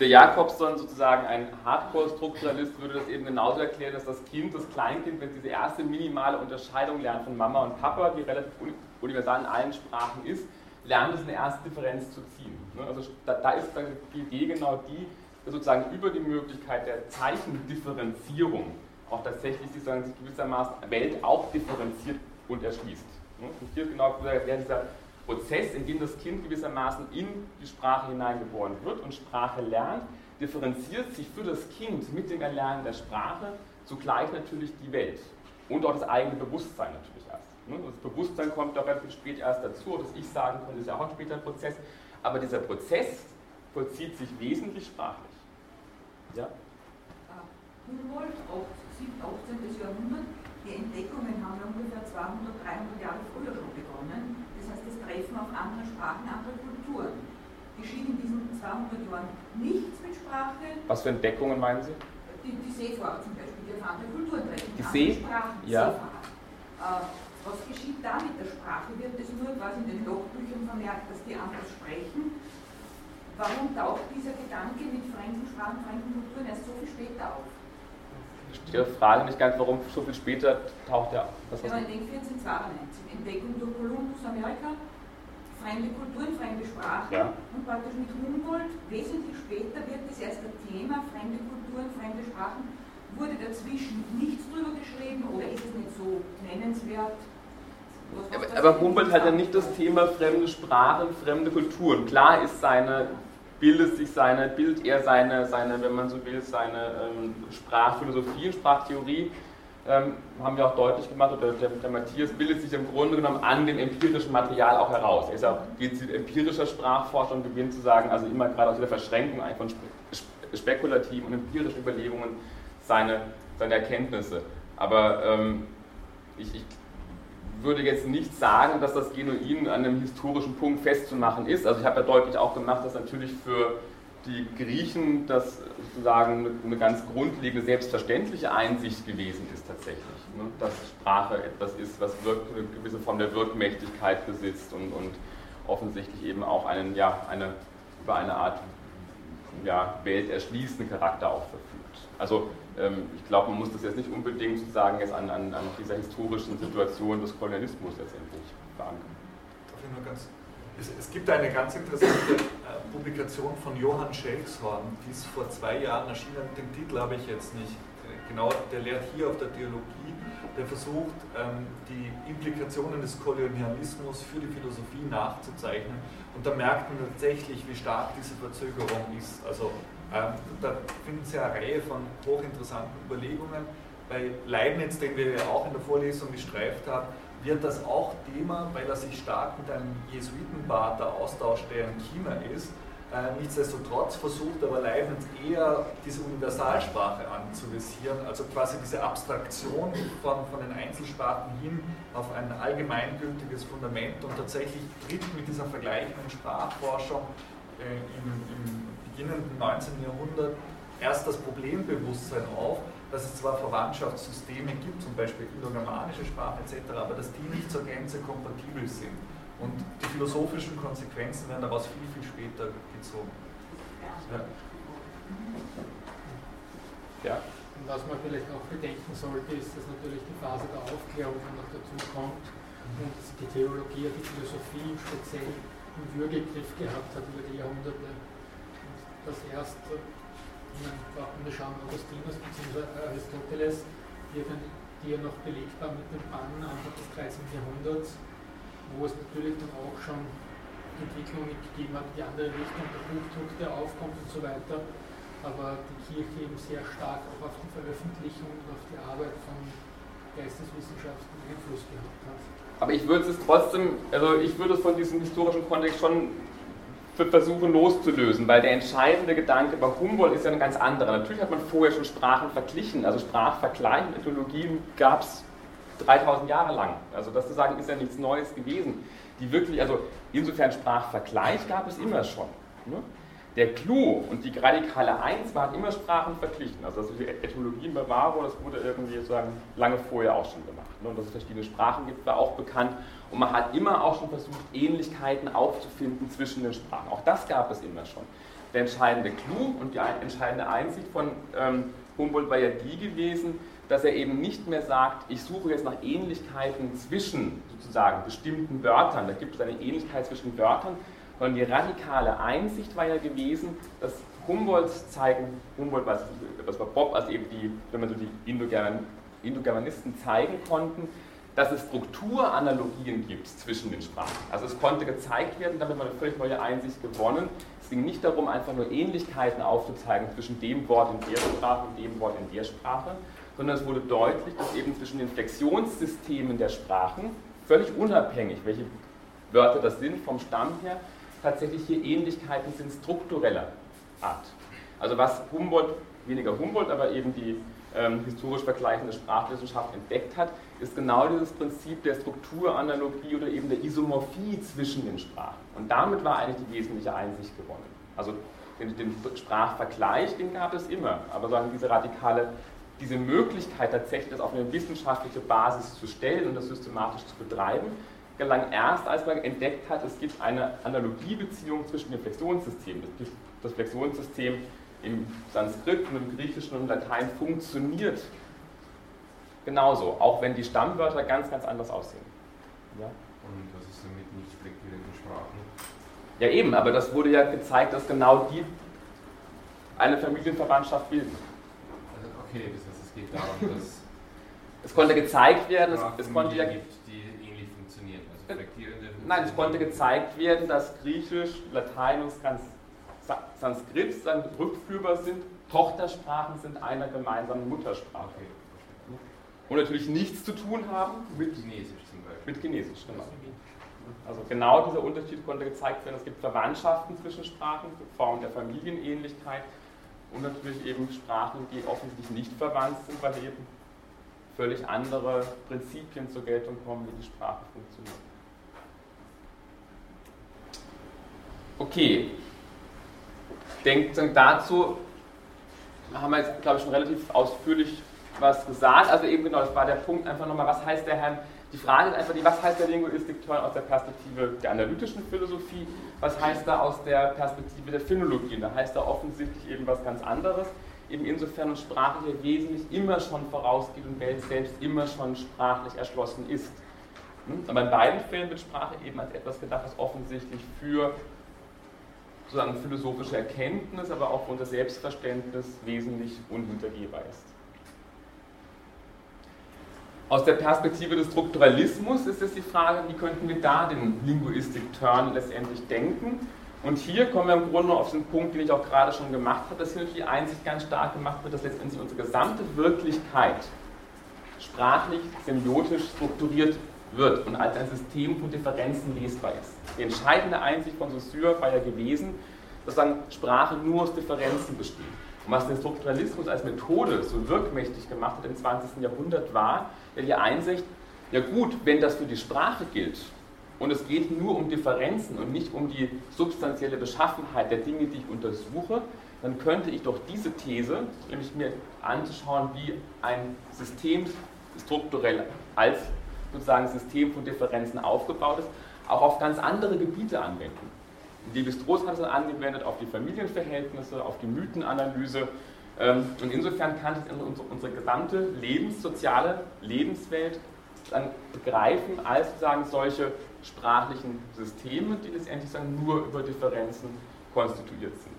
der Jakobson sozusagen ein Hardcore-Strukturalist würde das eben genauso erklären, dass das Kind, das Kleinkind, wenn diese erste minimale Unterscheidung lernt von Mama und Papa, die relativ universal in allen Sprachen ist, lernt es eine erste Differenz zu ziehen. Ne? Also da, da ist dann die Idee genau die, sozusagen über die Möglichkeit der Zeichendifferenzierung auch tatsächlich sozusagen sich gewissermaßen Welt auch differenziert und erschließt. Ne? Und hier genau dieser Prozess, in dem das Kind gewissermaßen in die Sprache hineingeboren wird und Sprache lernt, differenziert sich für das Kind mit dem Erlernen der Sprache zugleich natürlich die Welt und auch das eigene Bewusstsein natürlich erst. Ne, das Bewusstsein kommt auch relativ spät erst dazu, das Ich sagen kann, ist ja auch ein später Prozess, aber dieser Prozess vollzieht sich wesentlich sprachlich.
Ja? Humboldt, 18. Jahrhundert, die Entdeckungen haben ungefähr 200, 300 Jahre früher schon begonnen. Das heißt, das Treffen auf andere Sprachen, andere Kulturen. Geschieht in diesen 200 Jahren nichts mit Sprache.
Was für Entdeckungen meinen Sie?
Die, die Seefahrer zum Beispiel, die auf andere Kulturen treffen.
Die See?
Sprachen,
ja.
Äh, was geschieht da mit der Sprache? Wird es nur quasi in den Logbüchern vermerkt, dass die anders sprechen? Warum taucht dieser Gedanke mit fremden Sprachen, fremden Kulturen erst so viel später auf?
Ich frage mich ganz, warum so viel später taucht er
auf. Ja, in den 1492, Entdeckung durch Kolumbus Amerika, fremde Kulturen, fremde Sprachen ja. und praktisch mit Humboldt, wesentlich später wird das erste Thema, fremde Kulturen, fremde Sprachen, wurde dazwischen nichts drüber geschrieben oder ist es nicht so nennenswert?
Was, was aber Humboldt hat ja nicht das Thema fremde Sprachen, fremde Kulturen. Klar ist seine bildet sich seine, bildet er seine, seine, wenn man so will, seine ähm, Sprachphilosophie und Sprachtheorie, ähm, haben wir auch deutlich gemacht, oder der, der, Matthias bildet sich im Grunde genommen an dem empirischen Material auch heraus. Er ist auch gezielt empirischer Sprachforscher und beginnt zu sagen, also immer gerade aus der Verschränkung von spekulativen und empirischen Überlegungen seine, seine Erkenntnisse. Aber ähm, ich, ich würde jetzt nicht sagen, dass das genuin an einem historischen Punkt festzumachen ist. Also ich habe ja deutlich auch gemacht, dass natürlich für die Griechen das sozusagen eine ganz grundlegende, selbstverständliche Einsicht gewesen ist tatsächlich. Ne? Dass Sprache etwas ist, was wirkt, eine gewisse Form der Wirkmächtigkeit besitzt und, und offensichtlich eben auch einen, ja, eine, über eine Art ja, welterschließenden Charakter auch verfügt. Also ähm, ich glaube, man muss das jetzt nicht unbedingt sozusagen jetzt an, an, an dieser historischen Situation des Kolonialismus letztendlich verankern.
Ganz, es, es, gibt eine ganz interessante äh, Publikation von Johann Schelkshorn, die ist vor zwei Jahren erschienen, den Titel habe ich jetzt nicht äh, genau, der lehrt hier auf der Theologie, der versucht, ähm, die Implikationen des Kolonialismus für die Philosophie nachzuzeichnen. Und da merkt man tatsächlich, wie stark diese Verzögerung ist. Also ähm, da finden Sie eine Reihe von hochinteressanten Überlegungen. Bei Leibniz, den wir ja auch in der Vorlesung gestreift haben, wird das auch Thema, weil er sich stark mit einem Jesuitenpater austauscht, der in China ist. Äh, nichtsdestotrotz versucht aber Leibniz eher diese Universalsprache anzuvisieren, also quasi diese Abstraktion von, von den Einzelsprachen hin auf ein allgemeingültiges Fundament und tatsächlich tritt mit dieser vergleichenden Sprachforschung äh, im, im beginnenden 19. Jahrhundert erst das Problembewusstsein auf, dass es zwar Verwandtschaftssysteme gibt, zum Beispiel indogermanische Sprache etc., aber dass die nicht zur Gänze kompatibel sind. Und die philosophischen Konsequenzen werden daraus viel, viel später gezogen.
Ja. ja. Und was man vielleicht auch bedenken sollte, ist, dass natürlich die Phase der Aufklärung noch dazu kommt und die Theologie, die Philosophie speziell im Würgegriff gehabt hat über die Jahrhunderte das erste, wenn wir schauen, Augustinus bzw. Aristoteles, die, die ja noch belegt waren mit dem Bann Anfang des 13. Jahrhunderts, wo es natürlich dann auch schon Entwicklungen gegeben hat, die andere Richtung, der Buchdruck, der aufkommt und so weiter, aber die Kirche eben sehr stark auch auf die Veröffentlichung und auf die Arbeit von Geisteswissenschaften Einfluss gehabt hat.
Aber ich würde es trotzdem, also ich würde es von diesem historischen Kontext schon versuchen loszulösen, weil der entscheidende Gedanke bei Humboldt ist ja ein ganz anderer. Natürlich hat man vorher schon Sprachen verglichen, also Sprachvergleich und Ethnologien gab es 3000 Jahre lang. Also das zu sagen, ist ja nichts Neues gewesen. Die wirklich, also insofern Sprachvergleich gab es immer schon. Ne? Der Clou und die radikale Eins waren immer Sprachen verglichen. Also das die Etymologie in Bavaro, das wurde irgendwie sozusagen lange vorher auch schon gemacht. Ne? Und dass es verschiedene Sprachen gibt, war auch bekannt. Und man hat immer auch schon versucht, Ähnlichkeiten aufzufinden zwischen den Sprachen. Auch das gab es immer schon. Der entscheidende Clou und die entscheidende Einsicht von ähm, Humboldt war ja die gewesen, dass er eben nicht mehr sagt, ich suche jetzt nach Ähnlichkeiten zwischen sozusagen bestimmten Wörtern, da gibt es eine Ähnlichkeit zwischen Wörtern, sondern die radikale Einsicht war ja gewesen, dass Humboldts zeigen, Humboldt, was, was war Bob, also eben die, wenn man so die Indogermanisten zeigen konnten, dass es Strukturanalogien gibt zwischen den Sprachen. Also es konnte gezeigt werden, damit man eine völlig neue Einsicht gewonnen. Es ging nicht darum, einfach nur Ähnlichkeiten aufzuzeigen zwischen dem Wort in der Sprache und dem Wort in der Sprache, sondern es wurde deutlich, dass eben zwischen den Flexionssystemen der Sprachen, völlig unabhängig, welche Wörter das sind vom Stamm her, tatsächlich hier Ähnlichkeiten sind struktureller Art. Also was Humboldt, weniger Humboldt, aber eben die ähm, historisch vergleichende Sprachwissenschaft entdeckt hat, ist genau dieses Prinzip der Strukturanalogie oder eben der Isomorphie zwischen den Sprachen. Und damit war eigentlich die wesentliche Einsicht gewonnen. Also den, den Sprachvergleich, den gab es immer, aber sagen diese radikale, diese Möglichkeit tatsächlich das auf eine wissenschaftliche Basis zu stellen und das systematisch zu betreiben, gelang erst, als man entdeckt hat, es gibt eine Analogiebeziehung zwischen den Flexionssystemen. Das Flexionssystem im Sanskrit und im Griechischen und im Latein funktioniert genauso, auch wenn die Stammwörter ganz, ganz anders aussehen.
Ja? Und was ist denn mit nicht flektierenden Sprachen?
Ja eben, aber das wurde ja gezeigt, dass genau die eine Familienverwandtschaft bilden.
Also okay, das heißt, es geht darum, dass
es konnte gezeigt werden, es, es konnte ja
gibt, die ähnlich funktionieren. Also
flektierende Nein, es konnte gezeigt werden, dass Griechisch, Latein und Sanskrit rückführbar sind, Tochtersprachen sind einer gemeinsamen Muttersprache. Okay. Und natürlich nichts zu tun haben mit Chinesisch zum Beispiel. Mit Chinesisch, genau. Also genau dieser Unterschied konnte gezeigt werden. Es gibt Verwandtschaften zwischen Sprachen, Formen der Familienähnlichkeit und natürlich eben Sprachen, die offensichtlich nicht verwandt sind, weil eben völlig andere Prinzipien zur Geltung kommen, wie die Sprache funktioniert. Okay, denkt dazu, haben wir jetzt, glaube ich, schon relativ ausführlich was gesagt. Also eben genau, das war der Punkt einfach nochmal, was heißt der Herrn, die Frage ist einfach die, was heißt der Linguistik-Turn aus der Perspektive der analytischen Philosophie, was heißt da aus der Perspektive der Phänologie? Da heißt da offensichtlich eben was ganz anderes. Eben insofern Sprache hier wesentlich immer schon vorausgeht und Welt selbst immer schon sprachlich erschlossen ist. Hm? Aber in beiden Fällen wird Sprache eben als etwas gedacht, was offensichtlich für sozusagen philosophische Erkenntnis, aber auch unser Selbstverständnis wesentlich unhintergehbar ist. Aus der Perspektive des Strukturalismus ist es die Frage, wie könnten wir da den Linguistik-Turn letztendlich denken? Und hier kommen wir im Grunde auf den Punkt, den ich auch gerade schon gemacht habe, dass hier natürlich die Einsicht ganz stark gemacht wird, dass letztendlich unsere gesamte Wirklichkeit sprachlich, semiotisch strukturiert wird und als ein System von Differenzen lesbar ist. Die entscheidende Einsicht von Saussure war ja gewesen, dass dann Sprache nur aus Differenzen besteht. Und was den Strukturalismus als Methode so wirkmächtig gemacht hat im 20. Jahrhundert war, ja die Einsicht, ja gut, wenn das für die Sprache gilt und es geht nur um Differenzen und nicht um die substanzielle Beschaffenheit der Dinge, die ich untersuche, dann könnte ich doch diese These, nämlich mir anzuschauen, wie ein System strukturell als sozusagen System von Differenzen aufgebaut ist, auch auf ganz andere Gebiete anwenden. Lévi-Strauss hat es angewendet auf die Familienverhältnisse, auf die Mythenanalyse. Ähm, und insofern kann ich unsere gesamte lebenssoziale Lebenswelt dann begreifen als sozusagen solche sprachlichen Systeme, die letztendlich nur über Differenzen konstituiert sind.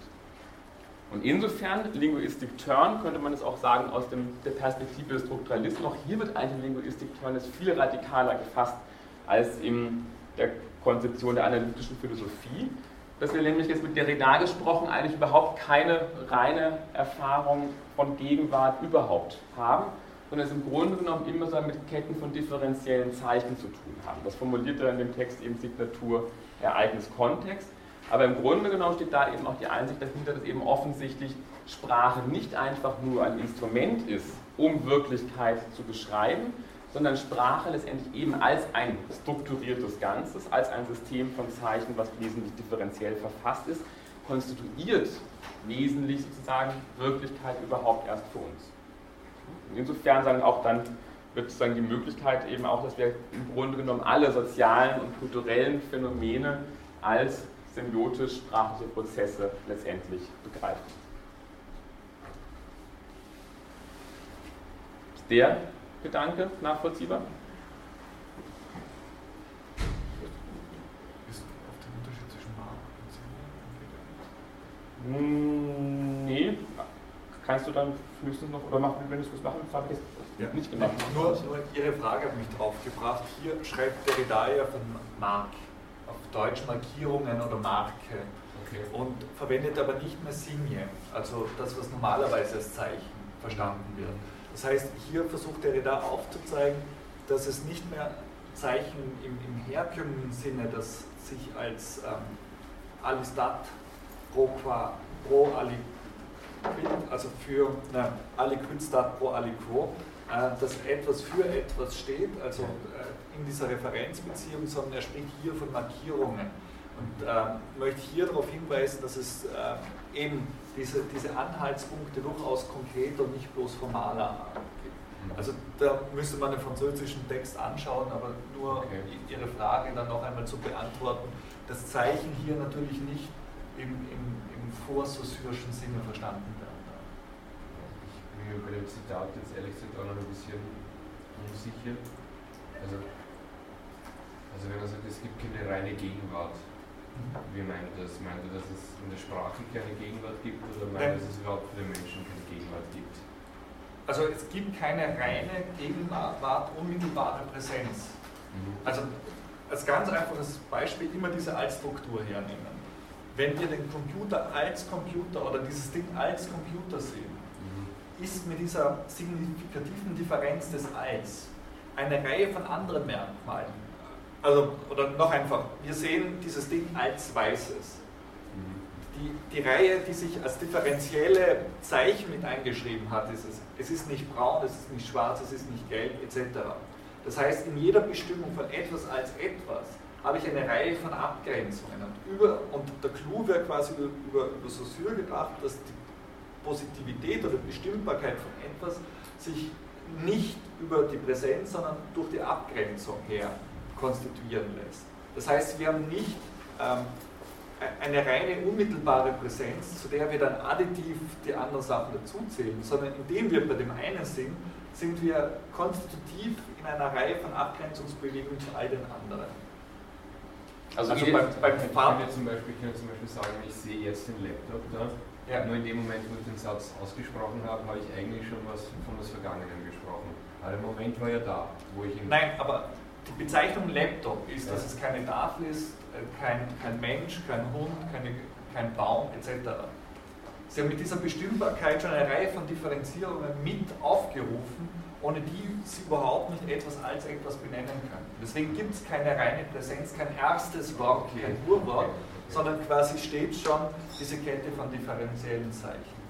Und insofern, Linguistik Turn, könnte man es auch sagen, aus dem, der Perspektive des Strukturalismus, auch hier wird eigentlich Linguistik Turn viel radikaler gefasst als in der Konzeption der analytischen Philosophie, dass wir nämlich jetzt mit Derrida gesprochen eigentlich überhaupt keine reine Erfahrung von Gegenwart überhaupt haben, sondern es im Grunde genommen immer so mit Ketten von differenziellen Zeichen zu tun haben. Das formuliert er in dem Text eben Signatur, Ereignis, Kontext. Aber im Grunde genommen steht da eben auch die Einsicht dahinter, dass eben offensichtlich Sprache nicht einfach nur ein Instrument ist, um Wirklichkeit zu beschreiben, sondern Sprache letztendlich eben als ein strukturiertes Ganzes, als ein System von Zeichen, was wesentlich differenziell verfasst ist, konstituiert wesentlich sozusagen Wirklichkeit überhaupt erst für uns. Insofern sagen auch dann wird sozusagen die Möglichkeit eben auch, dass wir im Grunde genommen alle sozialen und kulturellen Phänomene als symbiotisch sprachliche Prozesse letztendlich begreifen. Ist der Gedanke nachvollziehbar? Hm, nee. Kannst du dann höchstens noch, oder machen, wenn du es machen, habe ich
ja. nicht gemacht. Nur, nur Ihre Frage hat mich drauf gebracht. Hier schreibt Derrida ja von Mark, auf Deutsch Markierungen oder Marke. Okay. Und verwendet aber nicht mehr Signe, also das, was normalerweise als Zeichen verstanden wird. Das heißt, hier versucht Derrida aufzuzeigen, dass es nicht mehr Zeichen im, im herkömmlichen Sinne, das sich als ähm, Alistat pro qua pro aliquid, also für ne, aliquid stat pro aliquo, äh, dass etwas für etwas steht, also äh, in dieser Referenzbeziehung, sondern er spricht hier von Markierungen. Und äh, möchte hier darauf hinweisen, dass es äh, eben diese, diese Anhaltspunkte durchaus konkret und nicht bloß formaler Art gibt. Mhm. Also da müsste man den französischen Text anschauen, aber nur okay. Ihre Frage dann noch einmal zu beantworten. Das Zeichen hier natürlich nicht im, im, im vorsosyrischen Sinne verstanden werden darf.
Ich bin mir bei dem Zitat jetzt ehrlich gesagt auch noch ein bisschen unsicher. Also, also wenn man sagt, es gibt keine reine Gegenwart, wie meint er das? Meint er, dass es in der Sprache keine Gegenwart gibt oder meint er, dass es überhaupt für den Menschen keine Gegenwart gibt?
Also es gibt keine reine Gegenwart, unmittelbare Präsenz. Mhm. Also als ganz einfaches Beispiel immer diese Altstruktur hernehmen. Wenn wir den Computer als Computer oder dieses Ding als Computer sehen, mhm. ist mit dieser signifikativen Differenz des Als eine Reihe von anderen Merkmalen also, oder noch einfach, wir sehen dieses Ding als weißes. Die, die Reihe, die sich als differenzielle Zeichen mit eingeschrieben hat, ist es. Es ist nicht braun, es ist nicht schwarz, es ist nicht gelb, etc. Das heißt, in jeder Bestimmung von etwas als etwas habe ich eine Reihe von Abgrenzungen. Und, über, und der Clou wäre quasi über, über, über Saussure gedacht, dass die Positivität oder Bestimmbarkeit von etwas sich nicht über die Präsenz, sondern durch die Abgrenzung her konstituieren lässt. Das heißt, wir haben nicht ähm, e-, eine reine unmittelbare Präsenz, zu der wir dann additiv die anderen Sachen dazuzählen, sondern indem wir bei dem einen sind, sind wir konstitutiv in einer Reihe von Abgrenzungsbewegungen zu all den anderen.
Also, also beim, beim ich, kann ja zum Beispiel, ich kann zum Beispiel sagen, ich sehe jetzt den Laptop da, ja. nur in dem Moment, wo ich den Satz ausgesprochen habe, habe ich eigentlich schon was von was Vergangenen gesprochen. Aber der Moment war ja da, wo ich ihn...
Nein, aber die Bezeichnung Laptop ist, dass es keine Tafel ist, äh, kein, kein Mensch, kein Hund, keine, kein Baum etc. Sie haben mit dieser Bestimmbarkeit schon eine Reihe von Differenzierungen mit aufgerufen, ohne die Sie überhaupt nicht etwas als etwas benennen können. Deswegen gibt es keine reine Präsenz, kein erstes Wort, kein Urwort, sondern quasi steht schon diese Kette von differenziellen Zeichen.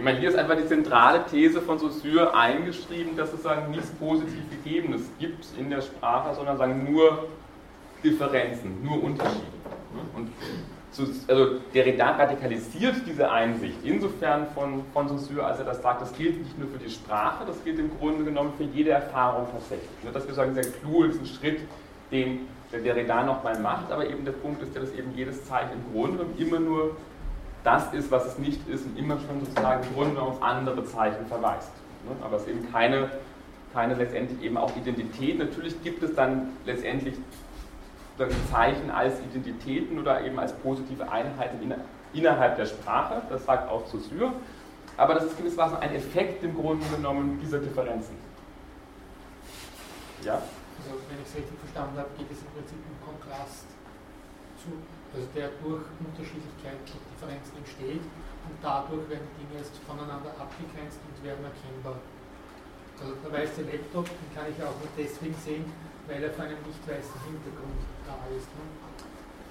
Ich meine, hier ist einfach die zentrale These von Saussure eingeschrieben, dass es sagen, nichts positiv Gegebenes gibt in der Sprache, sondern sagen nur Differenzen, nur Unterschiede. Und also Derrida radikalisiert diese Einsicht insofern von, von Saussure, als er das sagt, das gilt nicht nur für die Sprache, das gilt im Grunde genommen für jede Erfahrung tatsächlich. Dass wir sagen, der Clou ist ein Schritt, den der Derrida nochmal macht, aber eben der Punkt ist dass eben jedes Zeichen im Grunde genommen immer nur das ist, was es nicht ist und immer schon sozusagen im Grunde auf andere Zeichen verweist. Ne? Aber es ist eben keine, keine letztendlich eben auch Identität. Natürlich gibt es dann letztendlich Zeichen als Identitäten oder eben als positive Einheiten innerhalb der Sprache, das sagt auch Saussure, aber das ist gewissermaßen ein Effekt im Grunde genommen dieser Differenzen.
Ja? Also wenn ich es richtig verstanden habe, geht es im Prinzip im Kontrast zu also der durch Unterschiedlichkeit und Differenzen entsteht und dadurch werden die Dinge erst voneinander abgegrenzt und werden erkennbar. Also der weiße Laptop, den kann ich auch nur deswegen sehen, weil er vor einem nicht weißen Hintergrund da ist. Ne?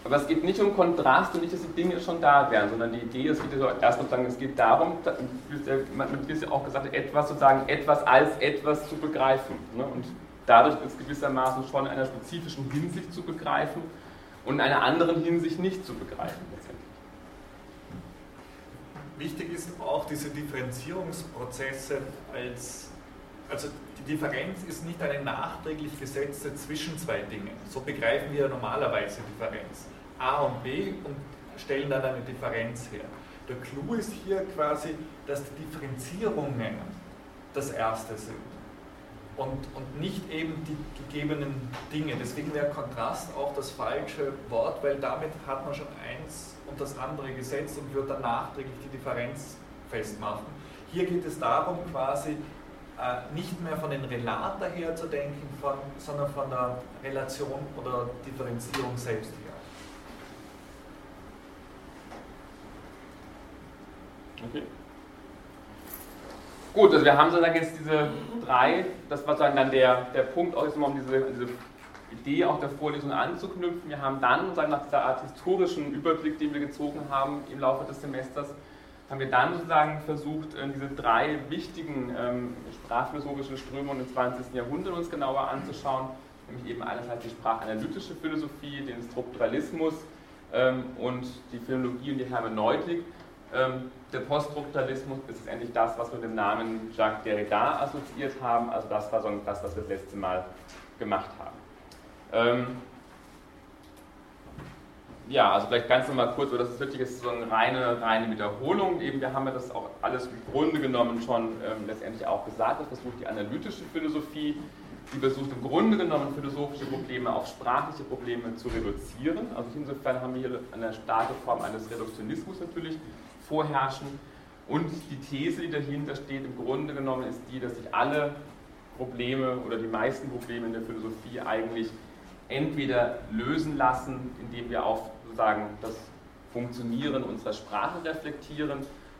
Aber es geht nicht um Kontrast und nicht, dass die Dinge schon da wären, sondern die Idee ist, wie erst sozusagen, es geht darum, man wird ja auch gesagt, etwas sozusagen, etwas als etwas zu begreifen. Ne? Und dadurch ist gewissermaßen schon in einer spezifischen Hinsicht zu begreifen und in einer anderen Hinsicht nicht zu begreifen.
Wichtig ist auch diese Differenzierungsprozesse als, also die Differenz ist nicht eine nachträglich gesetzte zwischen zwei Dingen. So begreifen wir normalerweise Differenz. A und B und stellen dann eine Differenz her. Der Clou ist hier quasi, dass die Differenzierungen das Erste sind und, und nicht eben die gegebenen Dinge. Deswegen wäre Kontrast auch das falsche Wort, weil damit hat man schon eins und das andere gesetzt und wird dann nachträglich die Differenz festmachen. Hier geht es darum, quasi äh, nicht mehr von den Relater her zu denken, von, sondern von der Relation oder Differenzierung selbst her.
Okay. Gut, also wir haben sozusagen jetzt diese drei, das war sozusagen dann der, der Punkt, auch jetzt mal um diese, diese Idee auch der Vorlesung anzuknüpfen. Wir haben dann, sozusagen nach dieser Art historischen Überblick, den wir gezogen haben im Laufe des Semesters, haben wir dann sozusagen versucht, äh, diese drei wichtigen ähm, sprachphilosophischen Strömungen im 20. Jahrhundert uns genauer anzuschauen, nämlich eben einerseits die sprachanalytische Philosophie, den Strukturalismus ähm, und die Phänologie und die Hermeneutik. Ähm, der Poststrukturalismus ist endlich das, was wir mit dem Namen Jacques Derrida assoziiert haben, also das war so das, was wir das letzte Mal gemacht haben. Ähm, ja, also vielleicht ganz nochmal kurz, das ist wirklich so eine reine, reine Wiederholung. Eben, wir haben ja das auch alles im Grunde genommen schon ähm, letztendlich auch gesagt. Das versucht die analytische Philosophie, die versucht im Grunde genommen philosophische Probleme auf sprachliche Probleme zu reduzieren. Also insofern haben wir hier eine starke Form eines Reduktionismus natürlich vorherrschen. Und die These, die dahinter steht, im Grunde genommen ist die, dass sich alle Probleme oder die meisten Probleme in der Philosophie eigentlich entweder lösen lassen, indem wir auf sozusagen das Funktionieren unserer Sprache reflektieren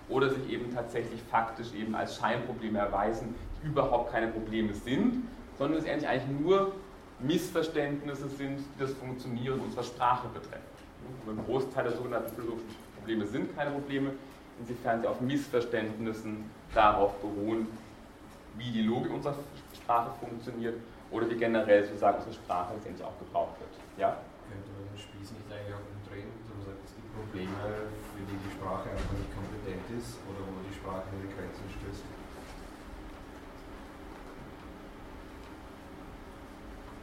oder sich eben tatsächlich faktisch eben als Scheinprobleme erweisen, die überhaupt keine Probleme sind, sondern es eigentlich nur Missverständnisse sind, die das Funktionieren unserer Sprache betreffen. ein Großteil der sogenannten philosophischen Probleme sind keine Probleme, insofern sie auf Missverständnissen darauf beruhen, wie die Logik unserer Sprache funktioniert oder wie generell sozusagen unsere Sprache letztendlich auch gebraucht wird. Ja?
Könnte man den Spieß nicht eigentlich auch umdrehen, dass man sagt, es gibt Probleme, für die die Sprache einfach nicht kompetent ist oder wo die Sprache ihre Grenzen stößt?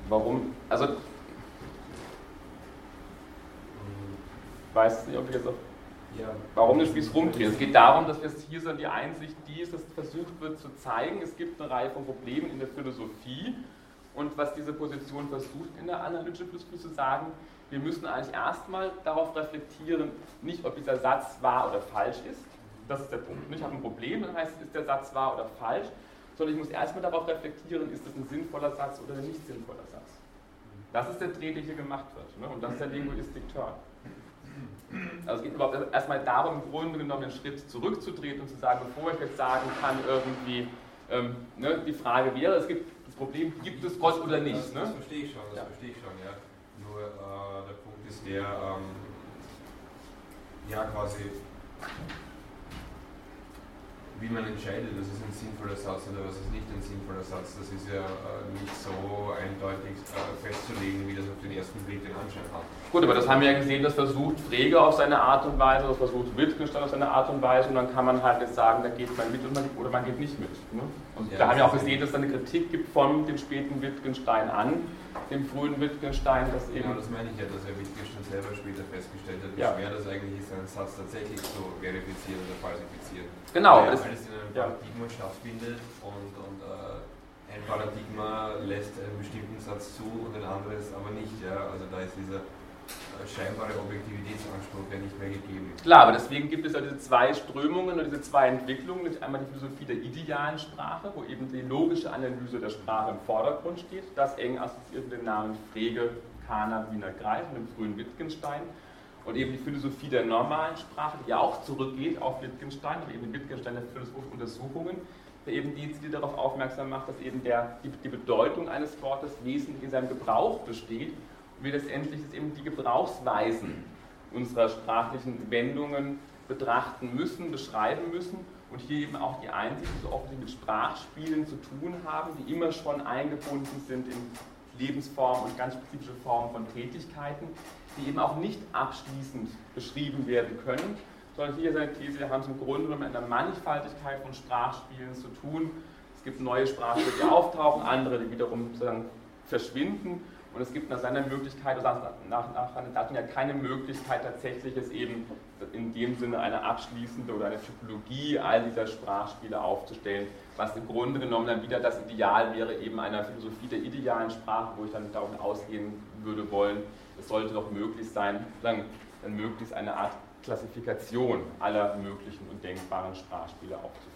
Warum? Also, hm. weiß nicht, ob ich jetzt auf. Warum der Spieß rumdreht? Es geht darum, dass wir es hier so die Einsicht, die dass versucht wird zu zeigen, es gibt eine Reihe von Problemen in der Philosophie und was diese Position versucht in der analytischen Philosophie zu sagen, wir müssen eigentlich erstmal darauf reflektieren, nicht ob dieser Satz wahr oder falsch ist. Das ist der Punkt. Ich habe ein Problem, dann heißt es, ist der Satz wahr oder falsch, sondern ich muss erstmal darauf reflektieren, ist das ein sinnvoller Satz oder ein nicht sinnvoller Satz. Das ist der Dreh, der hier gemacht wird. Ne? Und das ist der Linguistik-Turn. Also es geht überhaupt erstmal darum, im Grunde genommen einen Schritt zurückzutreten und zu sagen, bevor ich jetzt sagen kann, irgendwie, ähm, ne, die Frage wäre, es gibt Problem, gibt es Gott oder nicht?
Das,
ne?
das verstehe ich schon, das ja. verstehe ich schon, ja. Nur äh, der Punkt ist der, ähm, ja quasi, wie man entscheidet, das ist ein sinnvoller Satz oder was ist nicht ein sinnvoller Satz, das ist ja äh, nicht so eindeutig äh, festzulegen, wie das auf den ersten Blick den Anschein hat.
Gut, aber das haben wir ja gesehen, das versucht Frege auf seine Art und Weise, das versucht Wittgenstein auf seine Art und Weise und dann kann man halt jetzt sagen, da geht man mit oder man geht nicht mit. Ne? Und ja, da haben wir auch gesehen, dass es eine Kritik gibt von dem späten Wittgenstein an, dem frühen Wittgenstein,
dass eben... Genau, das meine ich ja, dass er Wittgenstein selber später festgestellt hat, wie ja. schwer das eigentlich ist, einen Satz tatsächlich zu verifizieren oder falsifizieren.
Genau.
Weil alles in einem Paradigma stattfindet und, und äh, ein Paradigma lässt einen bestimmten Satz zu und ein anderes aber nicht. Ja? Also da ist dieser scheinbare Objektivitätsanspruch ja nicht mehr gegeben.
Klar, aber deswegen gibt es ja diese zwei Strömungen oder diese zwei Entwicklungen. Ist einmal die Philosophie der idealen Sprache, wo eben die logische Analyse der Sprache im Vordergrund steht. Das eng assoziiert mit den Namen Frege, Kahner, Wiener Greif und dem frühen Wittgenstein. Und eben die Philosophie der normalen Sprache, die ja auch zurückgeht auf Wittgenstein, aber eben Wittgenstein der philosophischen Untersuchungen, der eben dezidiert darauf aufmerksam macht, dass eben der, die, die Bedeutung eines Wortes wesentlich in seinem Gebrauch besteht wir letztendlich eben die Gebrauchsweisen unserer sprachlichen Wendungen betrachten müssen, beschreiben müssen und hier eben auch die einzigen, so offensichtlich mit Sprachspielen zu tun haben, die immer schon eingebunden sind in Lebensformen und ganz spezifische Formen von Tätigkeiten, die eben auch nicht abschließend beschrieben werden können, sondern hier seine These, haben es im Grunde mit einer Mannigfaltigkeit von Sprachspielen zu tun. Es gibt neue Sprachspiele, die auftauchen, andere, die wiederum sozusagen verschwinden. Und es gibt nach seiner Möglichkeit, nach, nach, nach seiner Daten ja keine Möglichkeit, tatsächlich es eben in dem Sinne eine abschließende oder eine Typologie all dieser Sprachspiele aufzustellen, was im Grunde genommen dann wieder das Ideal wäre, eben einer Philosophie der idealen Sprache, wo ich dann davon ausgehen würde wollen, es sollte doch möglich sein, dann möglichst eine Art Klassifikation aller möglichen und denkbaren Sprachspiele aufzuführen.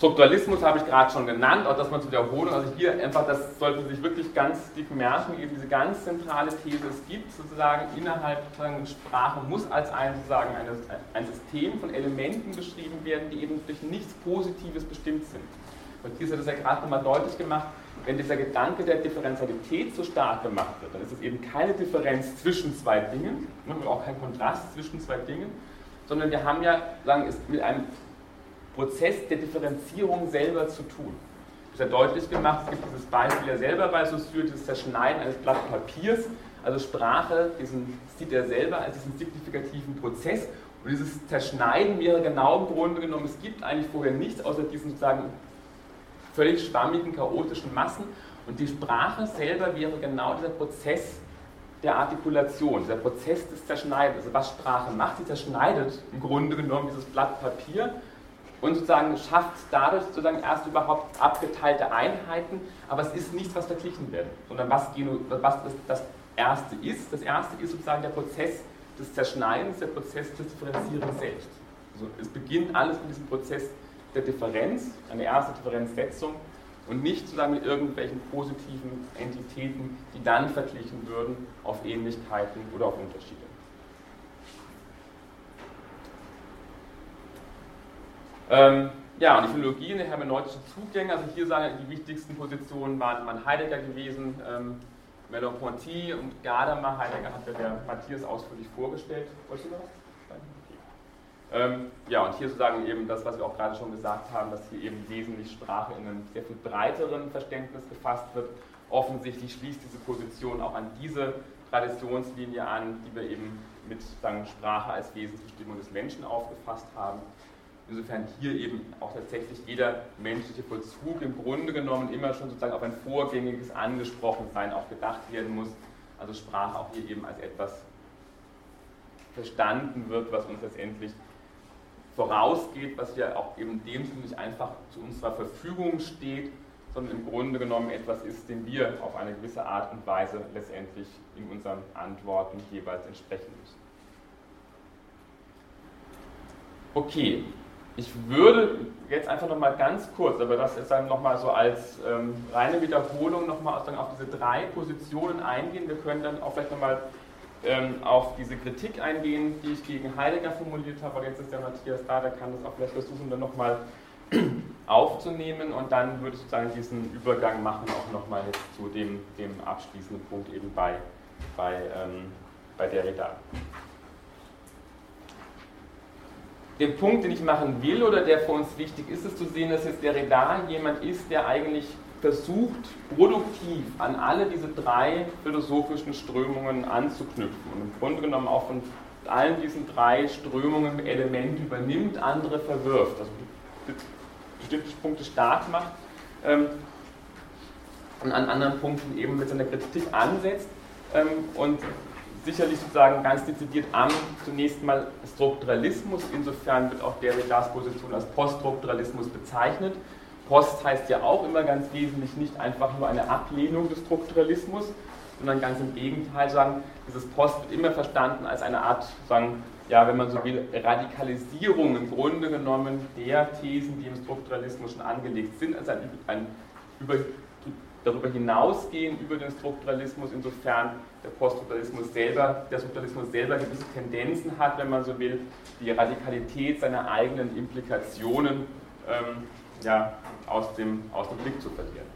Strukturalismus habe ich gerade schon genannt, auch das mal zur Wiederholung. Also hier einfach, das sollte sich wirklich ganz dick merken, eben diese ganz zentrale These, es gibt sozusagen innerhalb sozusagen Sprache muss als ein, sozusagen eine, ein System von Elementen beschrieben werden, die eben durch nichts Positives bestimmt sind. Und hier ist das ja gerade nochmal deutlich gemacht, wenn dieser Gedanke der Differentialität so stark gemacht wird, dann ist es eben keine Differenz zwischen zwei Dingen und auch kein Kontrast zwischen zwei Dingen, sondern wir haben ja sagen, es mit einem Prozess der Differenzierung selber zu tun. Das ist ja deutlich gemacht, es gibt dieses Beispiel ja selber bei Saussure, dieses Zerschneiden eines Blatt Papiers. Also Sprache diesen, sieht er selber als diesen signifikativen Prozess. Und dieses Zerschneiden wäre genau im Grunde genommen, es gibt eigentlich vorher nichts außer diesen sozusagen völlig schwammigen, chaotischen Massen. Und die Sprache selber wäre genau dieser Prozess der Artikulation, dieser Prozess des Zerschneidens. Also was Sprache macht, sie zerschneidet im Grunde genommen dieses Blatt Papier und sozusagen schafft dadurch sozusagen erst überhaupt abgeteilte Einheiten, aber es ist nichts, was verglichen wird, sondern was, was das, das Erste ist. Das Erste ist sozusagen der Prozess des Zerschneidens, der Prozess des Differenzierens selbst. Also es beginnt alles mit diesem Prozess der Differenz, eine erste Differenzsetzung und nicht sozusagen mit irgendwelchen positiven Entitäten, die dann verglichen würden auf Ähnlichkeiten oder auf Unterschiede. Ähm, ja, und die Philologie, die hermeneutische Zugänge, also hier sagen die wichtigsten Positionen waren, waren Heidegger gewesen, ähm, Merleau-Ponty und Gadamer. Heidegger hat ja der Matthias ausführlich vorgestellt. Wolltest du noch? Ähm, ja, und hier sozusagen eben das, was wir auch gerade schon gesagt haben, dass hier eben wesentlich Sprache in einem sehr viel breiteren Verständnis gefasst wird. Offensichtlich schließt diese Position auch an diese Traditionslinie an, die wir eben mit sagen, Sprache als Wesensbestimmung des Menschen aufgefasst haben. Insofern hier eben auch tatsächlich jeder menschliche Vollzug im Grunde genommen immer schon sozusagen auf ein vorgängiges Angesprochensein auch gedacht werden muss. Also Sprache auch hier eben als etwas verstanden wird, was uns letztendlich vorausgeht, was ja auch eben dem Sinne nicht einfach zu unserer Verfügung steht, sondern im Grunde genommen etwas ist, dem wir auf eine gewisse Art und Weise letztendlich in unseren Antworten jeweils entsprechen müssen. Okay, ich würde jetzt einfach nochmal ganz kurz, aber das ist dann nochmal so als ähm, reine Wiederholung nochmal auf diese drei Positionen eingehen. Wir können dann auch vielleicht nochmal ähm, auf diese Kritik eingehen, die ich gegen Heidegger formuliert habe, aber jetzt ist der Matthias da, der kann das auch vielleicht versuchen, dann nochmal aufzunehmen und dann würde ich sozusagen diesen Übergang machen, auch nochmal jetzt zu dem, dem abschließenden Punkt eben bei, bei, ähm, bei Derrida. Der Punkt, den ich machen will oder der für uns wichtig ist, ist zu sehen, dass jetzt Derrida jemand ist, der eigentlich versucht, produktiv an alle diese drei philosophischen Strömungen anzuknüpfen. Und im Grunde genommen auch von allen diesen drei Strömungen Elemente übernimmt, andere verwirft, also bestimmte Punkte stark macht ähm, und an anderen Punkten eben mit seiner Kritik ansetzt ähm, und sicherlich sozusagen ganz dezidiert am zunächst mal Strukturalismus, insofern wird auch Derridas Position als Poststrukturalismus bezeichnet, Post heißt ja auch immer ganz wesentlich nicht einfach nur eine Ablehnung des Strukturalismus, sondern ganz im Gegenteil sagen, dieses Post wird immer verstanden als eine Art, sagen, ja, wenn man so will, Radikalisierung im Grunde genommen der Thesen, die im Strukturalismus schon angelegt sind, als ein, ein über, darüber hinausgehen über den Strukturalismus, insofern der Poststrukturalismus selber, der Strukturalismus selber gewisse Tendenzen hat, wenn man so will, die Radikalität seiner eigenen Implikationen ähm, ja, aus dem, aus dem Blick zu verlieren.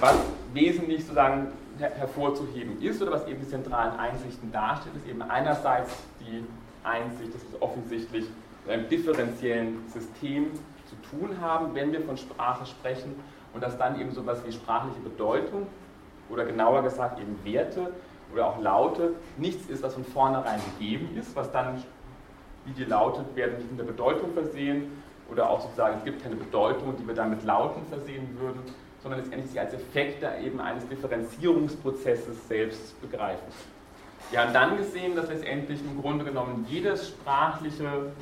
was wesentlich sozusagen her hervorzuheben ist oder was eben die zentralen Einsichten darstellt, ist eben einerseits die Einsicht, dass wir offensichtlich mit einem differenziellen System zu tun haben, wenn wir von Sprache sprechen und dass dann eben sowas wie sprachliche Bedeutung oder genauer gesagt eben Werte oder auch Laute nichts ist, was von vornherein gegeben ist, was dann, wie die Laute werden nicht mit der Bedeutung versehen oder auch sozusagen, es gibt keine Bedeutung, die wir dann mit Lauten versehen würden, sondern letztendlich sie als Effekte eben eines Differenzierungsprozesses selbst begreifen. Wir haben dann gesehen, dass letztendlich im Grunde genommen jedes sprachliche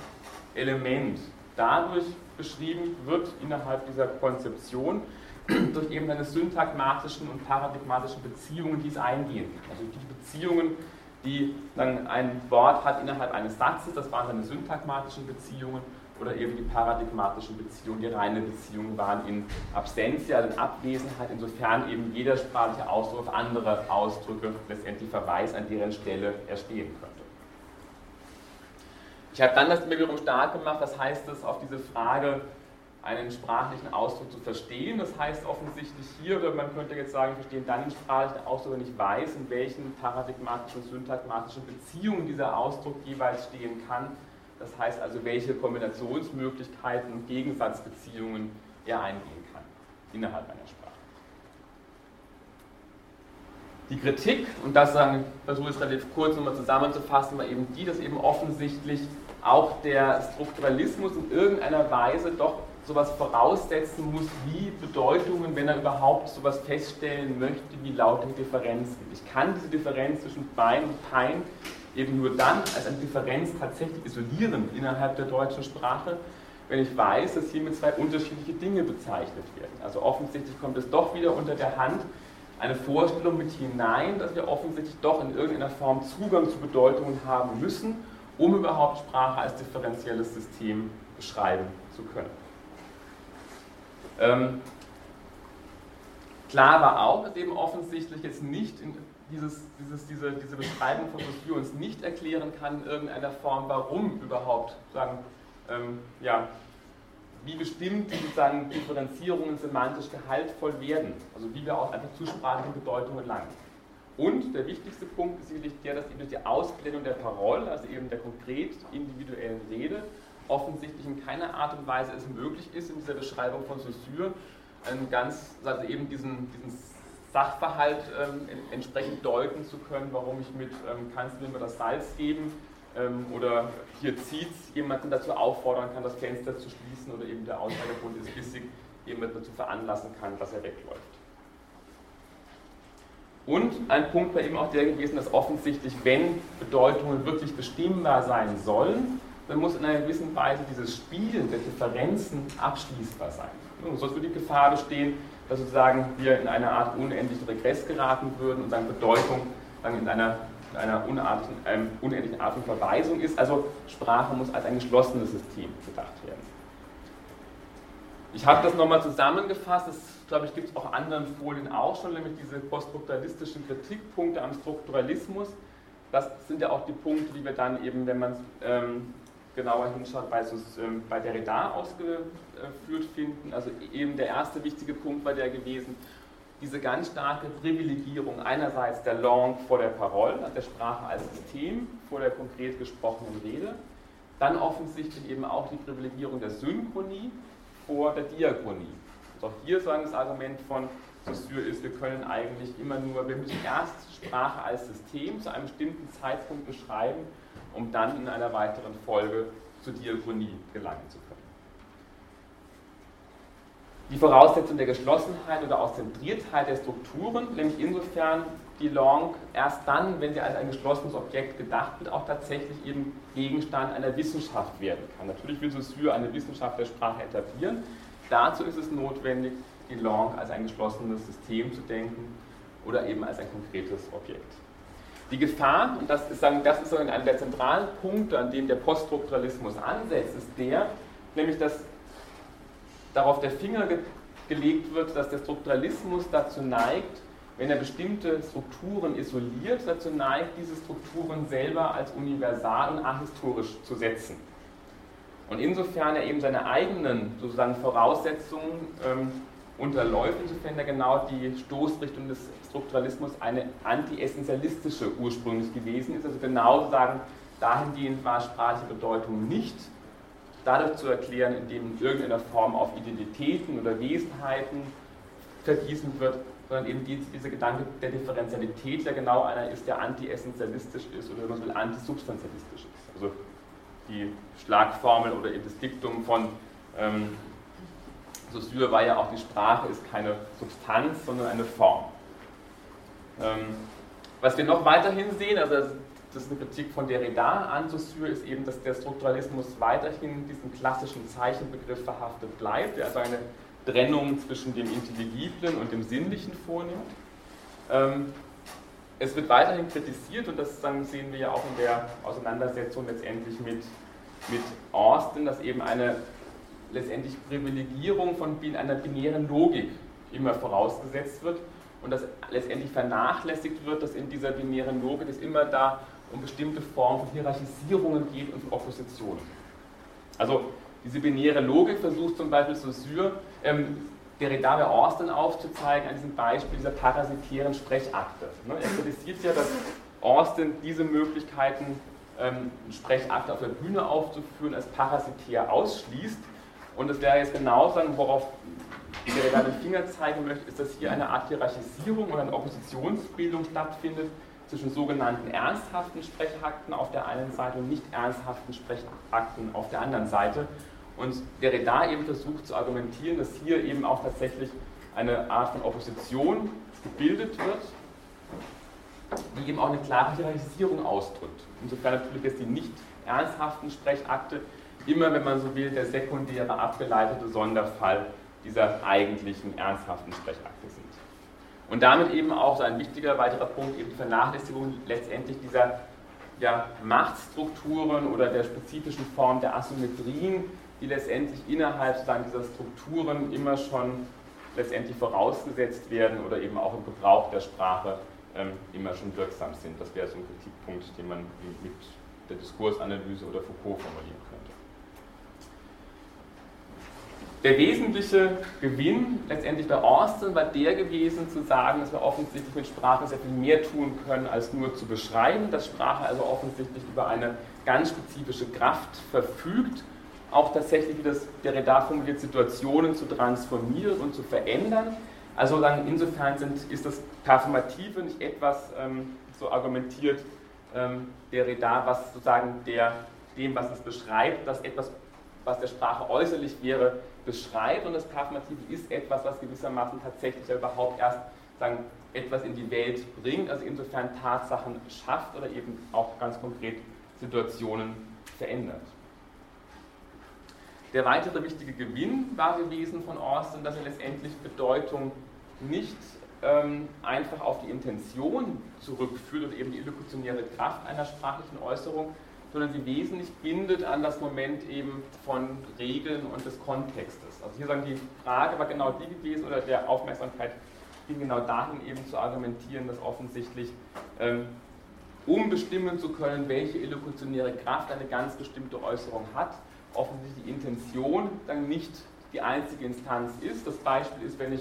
Element dadurch beschrieben wird innerhalb dieser Konzeption, durch eben seine syntagmatischen und paradigmatischen Beziehungen, die es eingehen kann. Also die Beziehungen, die dann ein Wort hat innerhalb eines Satzes, das waren seine syntagmatischen Beziehungen oder eben die paradigmatischen Beziehungen, die reine Beziehungen waren in Absentia, also in Abwesenheit, insofern eben jeder sprachliche Ausdruck auf andere Ausdrücke letztendlich Verweis an deren Stelle erstehen könnte. Ich habe dann das wiederum stark gemacht, was heißt es auf diese Frage, einen sprachlichen Ausdruck zu verstehen. Das heißt offensichtlich hier, oder man könnte jetzt sagen, verstehen dann den sprachlichen Ausdruck, wenn ich weiß, in welchen paradigmatischen, syntagmatischen Beziehungen dieser Ausdruck jeweils stehen kann. Das heißt also, welche Kombinationsmöglichkeiten und Gegensatzbeziehungen er eingehen kann innerhalb einer Sprache. Die Kritik, und das versuche ich relativ kurz nochmal zusammenzufassen, war eben die, dass eben offensichtlich auch der Strukturalismus in irgendeiner Weise doch sowas voraussetzen muss wie Bedeutungen, wenn er überhaupt sowas feststellen möchte wie laute Differenzen. Ich kann diese Differenz zwischen Bein und Pein eben nur dann als eine Differenz tatsächlich isolieren innerhalb der deutschen Sprache, wenn ich weiß, dass hiermit zwei unterschiedliche Dinge bezeichnet werden. Also offensichtlich kommt es doch wieder unter der Hand eine Vorstellung mit hinein, dass wir offensichtlich doch in irgendeiner Form Zugang zu Bedeutungen haben müssen, um überhaupt Sprache als differenzielles System beschreiben zu können. Ähm, klar war auch, dass eben offensichtlich jetzt nicht dieses, dieses, diese, diese Beschreibung von Saussure uns nicht erklären kann in irgendeiner Form, warum überhaupt sagen, ähm, ja, wie bestimmt sozusagen Differenzierungen semantisch gehaltvoll werden, also wie wir auch einfach zu sprachlichen Bedeutungen gelangen. Und der wichtigste Punkt ist sicherlich der, dass eben durch die Ausblendung der Parole, also eben der konkret individuellen Rede, offensichtlich in keiner Art und Weise es möglich ist, in dieser Beschreibung von Saussure einen ganz, also eben diesen, diesen Sachverhalt ähm, entsprechend deuten zu können, warum ich mit ähm, kannst du mir das Salz geben ähm, oder hier zieht jemanden dazu auffordern kann, das Fenster zu schließen oder eben der Ausschneidergrund ist bissig, jemanden dazu veranlassen kann, dass er wegläuft. Und ein Punkt war eben auch der gewesen, dass offensichtlich, wenn Bedeutungen wirklich bestimmbar sein sollen, dann muss in einer gewissen Weise dieses Spielen der Differenzen abschließbar sein. Und sonst würde die Gefahr bestehen, dass sozusagen wir in eine Art unendlichen Regress geraten würden und dann Bedeutung dann in einer, in einer unartigen, ähm, unendlichen Art von Verweisung ist. Also Sprache muss als ein geschlossenes System gedacht werden. Ich habe das nochmal zusammengefasst, das glaube ich gibt es auch anderen Folien auch schon, nämlich diese poststrukturalistischen Kritikpunkte am Strukturalismus. Das sind ja auch die Punkte, die wir dann eben, wenn man ähm, genauer hinschaut, bei, ähm, bei Derrida ausgeführt finden. Also eben der erste wichtige Punkt war der gewesen, diese ganz starke Privilegierung einerseits der Langue vor der Parole, der Sprache als System vor der konkret gesprochenen Rede, dann offensichtlich eben auch die Privilegierung der Synchronie vor der Diachronie. Auch hier sagen das Argument von Saussure ist, wir können eigentlich immer nur, wir müssen erst Sprache als System zu einem bestimmten Zeitpunkt beschreiben um dann in einer weiteren Folge zur Diakonie gelangen zu können. Die Voraussetzung der Geschlossenheit oder Auszentriertheit der Strukturen, nämlich insofern die Langue erst dann, wenn sie als ein geschlossenes Objekt gedacht wird, auch tatsächlich eben Gegenstand einer Wissenschaft werden kann. Natürlich will Saussure eine Wissenschaft der Sprache etablieren. Dazu ist es notwendig, die Langue als ein geschlossenes System zu denken oder eben als ein konkretes Objekt. Die Gefahr, und das ist, sagen, das ist einer der zentralen Punkte, an dem der Poststrukturalismus ansetzt, ist der, nämlich dass darauf der Finger ge gelegt wird, dass der Strukturalismus dazu neigt, wenn er bestimmte Strukturen isoliert, dazu neigt, diese Strukturen selber als universal und ahistorisch zu setzen. Und insofern er eben seine eigenen sozusagen Voraussetzungen ähm, unterläuft, insofern ja genau die Stoßrichtung des Strukturalismus eine anti-essentialistische ursprünglich gewesen ist. Also genau sagen, dahingehend war sprachliche Bedeutung nicht dadurch zu erklären, indem in irgendeiner Form auf Identitäten oder Wesenheiten verwiesen wird, sondern eben dieser Gedanke der Differentialität ja genau einer ist, der anti-essentialistisch ist oder wenn man will, antisubstantialistisch ist. Also die Schlagformel oder eben das Diktum von ähm, Saussure war ja auch, die Sprache ist keine Substanz, sondern eine Form. Ähm, was wir noch weiterhin sehen, also das ist eine Kritik von Derrida an Saussure, ist eben, dass der Strukturalismus weiterhin diesen klassischen Zeichenbegriff verhaftet bleibt, der also eine Trennung zwischen dem Intelligiblen und dem Sinnlichen vornimmt. Ähm, es wird weiterhin kritisiert und das dann sehen wir ja auch in der Auseinandersetzung letztendlich mit, mit Austin, dass eben eine letztendlich Privilegierung von einer binären Logik immer vorausgesetzt wird und dass letztendlich vernachlässigt wird, dass in dieser binären Logik es immer da um bestimmte Formen von Hierarchisierungen geht und Oppositionen. Also diese binäre Logik versucht zum Beispiel Saussure, ähm, Derrida bei Austin aufzuzeigen an diesem Beispiel dieser parasitären Sprechakte. Ne? Er kritisiert ja, dass Austin diese Möglichkeiten, ähm, Sprechakte auf der Bühne aufzuführen, als parasitär ausschließt. Und das wäre jetzt genau sagen, worauf Derrida den Finger zeigen möchte, ist, dass hier eine Art Hierarchisierung oder eine Oppositionsbildung stattfindet zwischen sogenannten ernsthaften Sprechakten auf der einen Seite und nicht ernsthaften Sprechakten auf der anderen Seite. Und Derrida eben versucht zu argumentieren, dass hier eben auch tatsächlich eine Art von Opposition gebildet wird, die eben auch eine klare Hierarchisierung ausdrückt. Insofern natürlich jetzt die nicht ernsthaften Sprechakte immer, wenn man so will, der sekundäre abgeleitete Sonderfall dieser eigentlichen ernsthaften Sprechakte sind. Und damit eben auch so ein wichtiger weiterer Punkt, eben die Vernachlässigung letztendlich dieser ja, Machtstrukturen oder der spezifischen Form der Asymmetrien, die letztendlich innerhalb sozusagen dieser Strukturen immer schon letztendlich vorausgesetzt werden oder eben auch im Gebrauch der Sprache ähm, immer schon wirksam sind. Das wäre so ein Kritikpunkt, den man mit der Diskursanalyse oder Foucault formulieren könnte. Der wesentliche Gewinn letztendlich bei Austin war der gewesen, zu sagen, dass wir offensichtlich mit Sprache sehr viel mehr tun können, als nur zu beschreiben, dass Sprache also offensichtlich über eine ganz spezifische Kraft verfügt, auch tatsächlich, wie das Derrida formuliert, Situationen zu transformieren und zu verändern. Also insofern sind, ist das Performative nicht etwas, ähm, so argumentiert ähm, Derrida, was sozusagen der, dem, was es beschreibt, dass etwas, was der Sprache äußerlich wäre, beschreibt und das Performative ist etwas, was gewissermaßen tatsächlich überhaupt erst sagen, etwas in die Welt bringt, also insofern Tatsachen schafft oder eben auch ganz konkret Situationen verändert. Der weitere wichtige Gewinn war gewesen von Austin, dass er letztendlich Bedeutung nicht ähm, einfach auf die Intention zurückführt und eben die illokutionäre Kraft einer sprachlichen Äußerung, sondern sie wesentlich bindet an das Moment eben von Regeln und des Kontextes. Also hier sagen die Frage war genau die gewesen oder der Aufmerksamkeit ging genau dahin eben zu argumentieren, dass offensichtlich ähm, um bestimmen zu können, welche illokutionäre Kraft eine ganz bestimmte Äußerung hat, offensichtlich die Intention dann nicht die einzige Instanz ist. Das Beispiel ist, wenn ich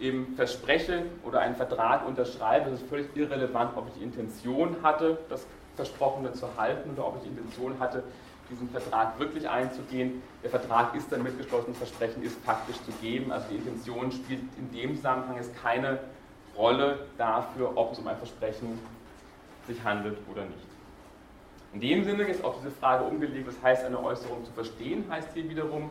eben verspreche oder einen Vertrag unterschreibe, das ist völlig irrelevant, ob ich die Intention hatte, das Versprochene zu halten oder ob ich die Intention hatte, diesen Vertrag wirklich einzugehen. Der Vertrag ist dann mitgeschlossen, das Versprechen ist faktisch zu geben. Also die Intention spielt in dem Zusammenhang jetzt keine Rolle dafür, ob es um ein Versprechen sich handelt oder nicht. In dem Sinne ist auch diese Frage umgelegt, was heißt eine Äußerung zu verstehen, heißt hier wiederum,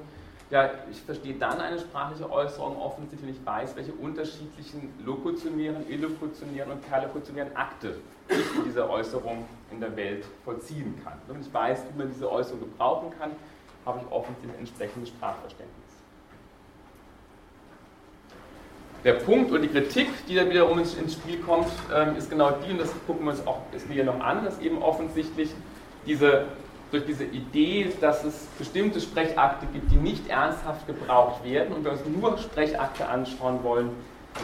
ja, ich verstehe dann eine sprachliche Äußerung offensichtlich, wenn ich weiß, welche unterschiedlichen lokutionären, illokutionären und perlokutionären Akte ich in dieser Äußerung in der Welt vollziehen kann. Wenn ich weiß, wie man diese Äußerung gebrauchen kann, habe ich offensichtlich ein entsprechendes Sprachverständnis. Der Punkt oder die Kritik, die da wiederum ins, Spiel kommt, ähm, ist genau die, und das gucken wir uns auch das hier noch an, dass eben offensichtlich diese durch diese Idee, dass es bestimmte Sprechakte gibt, die nicht ernsthaft gebraucht werden und wir uns nur Sprechakte anschauen wollen